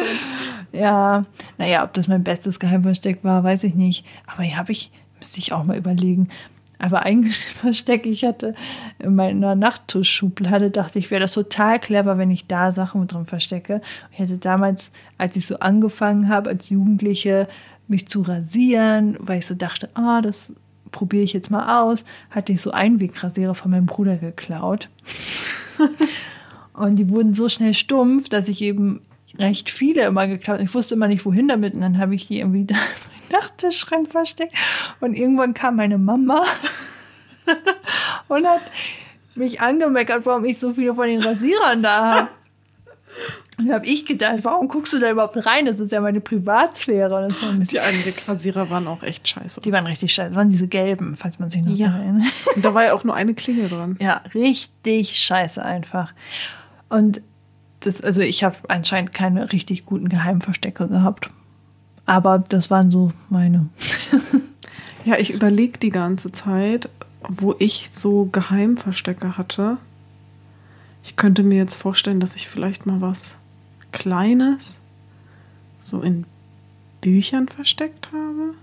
Ja, naja, ob das mein bestes Geheimversteck war, weiß ich nicht. Aber hier habe ich, müsste ich auch mal überlegen. Aber eigentlich Versteck, ich hatte in meiner Nachttischschublade, dachte ich, wäre das total clever, wenn ich da Sachen mit drin verstecke. Ich hätte damals, als ich so angefangen habe, als Jugendliche, mich zu rasieren, weil ich so dachte, ah, oh, das probiere ich jetzt mal aus, hatte ich so Einwegrasierer von meinem Bruder geklaut. und die wurden so schnell stumpf, dass ich eben recht viele immer geklaut. habe. Ich wusste immer nicht, wohin damit. Und dann habe ich die irgendwie da im Nachttischschrank versteckt. Und irgendwann kam meine Mama und hat mich angemeckert, warum ich so viele von den Rasierern da habe. Und da habe ich gedacht, warum guckst du da überhaupt rein? Das ist ja meine Privatsphäre. Das war die Einwegrasierer waren auch echt scheiße. Die waren richtig scheiße. Das waren diese gelben, falls man sich noch ja. erinnert. Und da war ja auch nur eine Klinge dran. Ja, richtig scheiße einfach. Und das, also ich habe anscheinend keine richtig guten Geheimverstecke gehabt. Aber das waren so meine. ja, ich überlege die ganze Zeit, wo ich so Geheimverstecke hatte. Ich könnte mir jetzt vorstellen, dass ich vielleicht mal was Kleines so in Büchern versteckt habe.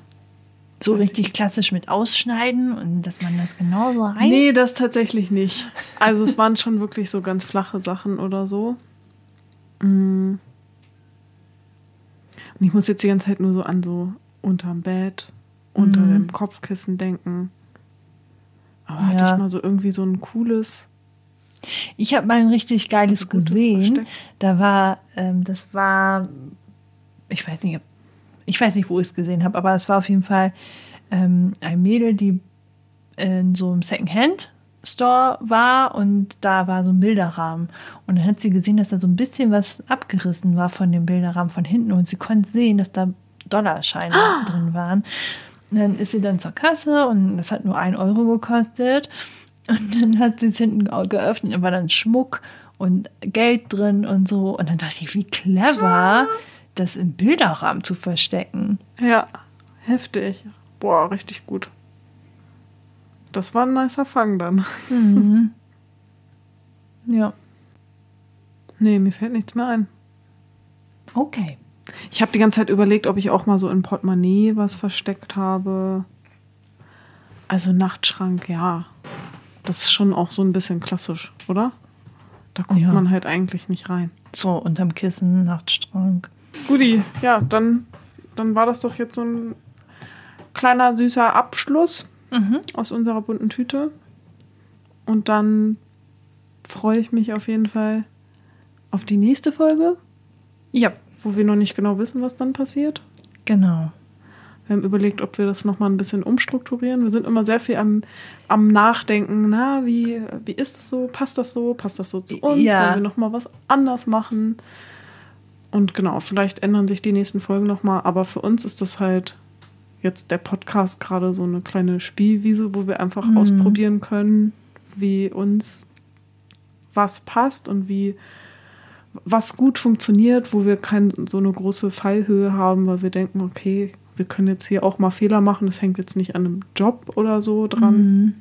So richtig klassisch mit Ausschneiden und dass man das genauso rein. Nee, das tatsächlich nicht. Also es waren schon wirklich so ganz flache Sachen oder so. Und ich muss jetzt die ganze Zeit nur so an so unterm Bett, unter mhm. dem Kopfkissen denken. Aber ja. hatte ich mal so irgendwie so ein cooles ich habe mal ein richtig geiles gesehen. Versteck. Da war, ähm, das war, ich weiß nicht, ich weiß nicht, wo ich es gesehen habe, aber es war auf jeden Fall ähm, ein Mädel, die in so einem Secondhand Store war und da war so ein Bilderrahmen. Und dann hat sie gesehen, dass da so ein bisschen was abgerissen war von dem Bilderrahmen von hinten und sie konnte sehen, dass da Dollarscheine ah! drin waren. Und dann ist sie dann zur Kasse und das hat nur ein Euro gekostet. Und dann hat sie es hinten geöffnet und war dann Schmuck und Geld drin und so. Und dann dachte ich, wie clever, Was? das im Bilderrahmen zu verstecken. Ja, heftig. Boah, richtig gut. Das war ein nicer Fang dann. Mhm. Ja. Nee, mir fällt nichts mehr ein. Okay. Ich habe die ganze Zeit überlegt, ob ich auch mal so in Portemonnaie was versteckt habe. Also Nachtschrank, ja das ist schon auch so ein bisschen klassisch, oder? Da guckt ja. man halt eigentlich nicht rein. So, unterm Kissen, Nachtstrang. Guti, ja, dann, dann war das doch jetzt so ein kleiner, süßer Abschluss mhm. aus unserer bunten Tüte. Und dann freue ich mich auf jeden Fall auf die nächste Folge. Ja. Wo wir noch nicht genau wissen, was dann passiert. Genau. Wir haben überlegt, ob wir das nochmal ein bisschen umstrukturieren. Wir sind immer sehr viel am, am Nachdenken, na, wie, wie ist das so? Passt das so? Passt das so zu uns? Ja. Wollen wir nochmal was anders machen? Und genau, vielleicht ändern sich die nächsten Folgen nochmal, aber für uns ist das halt jetzt der Podcast gerade so eine kleine Spielwiese, wo wir einfach mhm. ausprobieren können, wie uns was passt und wie was gut funktioniert, wo wir keine so eine große Fallhöhe haben, weil wir denken, okay, wir können jetzt hier auch mal Fehler machen, das hängt jetzt nicht an einem Job oder so dran. Mhm.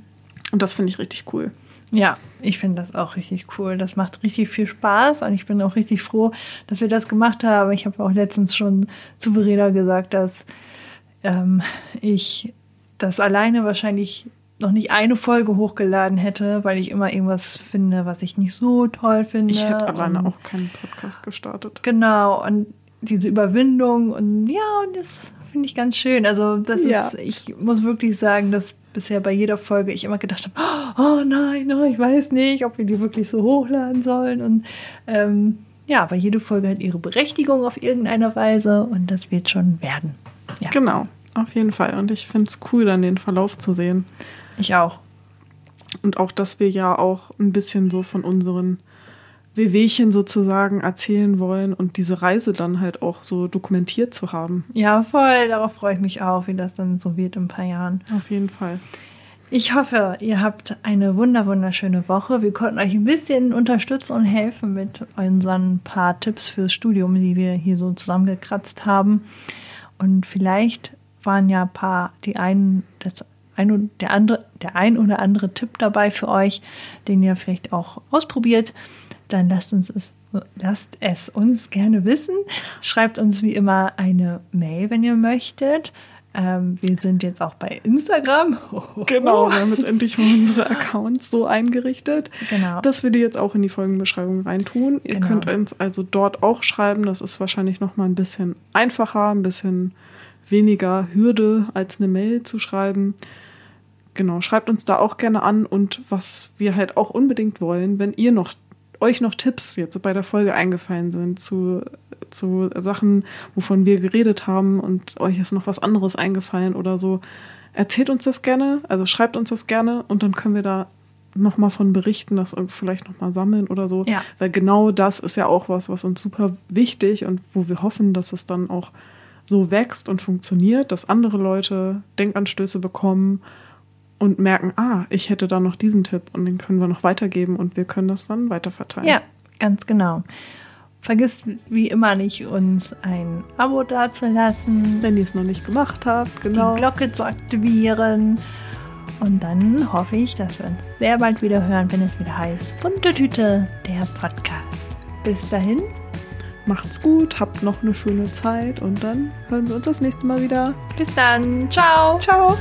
Und das finde ich richtig cool. Ja, ich finde das auch richtig cool. Das macht richtig viel Spaß und ich bin auch richtig froh, dass wir das gemacht haben. Ich habe auch letztens schon zu Verena gesagt, dass ähm, ich das alleine wahrscheinlich noch nicht eine Folge hochgeladen hätte, weil ich immer irgendwas finde, was ich nicht so toll finde. Ich hätte alleine auch keinen Podcast gestartet. Genau, und diese Überwindung und ja, und das finde ich ganz schön. Also, das ja. ist, ich muss wirklich sagen, dass bisher bei jeder Folge ich immer gedacht habe, oh nein, oh, ich weiß nicht, ob wir die wirklich so hochladen sollen. Und ähm, ja, aber jede Folge hat ihre Berechtigung auf irgendeine Weise und das wird schon werden. Ja. Genau, auf jeden Fall. Und ich finde es cool, dann den Verlauf zu sehen. Ich auch. Und auch, dass wir ja auch ein bisschen so von unseren Wehwehchen sozusagen erzählen wollen und diese Reise dann halt auch so dokumentiert zu haben. Ja, voll. Darauf freue ich mich auch, wie das dann so wird in ein paar Jahren. Auf jeden Fall. Ich hoffe, ihr habt eine wunder wunderschöne Woche. Wir konnten euch ein bisschen unterstützen und helfen mit unseren paar Tipps fürs Studium, die wir hier so zusammengekratzt haben. Und vielleicht waren ja ein paar, die einen, das ein der andere, der ein oder andere Tipp dabei für euch, den ihr vielleicht auch ausprobiert dann lasst uns es, lasst es uns gerne wissen. Schreibt uns wie immer eine Mail, wenn ihr möchtet. Ähm, wir sind jetzt auch bei Instagram. Genau, wir haben jetzt endlich mal unsere Accounts so eingerichtet, genau. dass wir die jetzt auch in die Folgenbeschreibung reintun. Ihr genau. könnt uns also dort auch schreiben. Das ist wahrscheinlich noch mal ein bisschen einfacher, ein bisschen weniger Hürde als eine Mail zu schreiben. Genau, schreibt uns da auch gerne an und was wir halt auch unbedingt wollen, wenn ihr noch euch noch Tipps jetzt bei der Folge eingefallen sind zu, zu Sachen, wovon wir geredet haben und euch ist noch was anderes eingefallen oder so, erzählt uns das gerne, also schreibt uns das gerne und dann können wir da nochmal von berichten, das vielleicht nochmal sammeln oder so. Ja. Weil genau das ist ja auch was, was uns super wichtig und wo wir hoffen, dass es dann auch so wächst und funktioniert, dass andere Leute Denkanstöße bekommen und merken, ah, ich hätte da noch diesen Tipp und den können wir noch weitergeben und wir können das dann weiterverteilen. Ja, ganz genau. Vergisst wie immer nicht, uns ein Abo dazulassen. Wenn ihr es noch nicht gemacht habt, genau. Die Glocke zu aktivieren. Und dann hoffe ich, dass wir uns sehr bald wieder hören, wenn es wieder heißt Bunte Tüte, der Podcast. Bis dahin. Macht's gut, habt noch eine schöne Zeit und dann hören wir uns das nächste Mal wieder. Bis dann. Ciao. Ciao.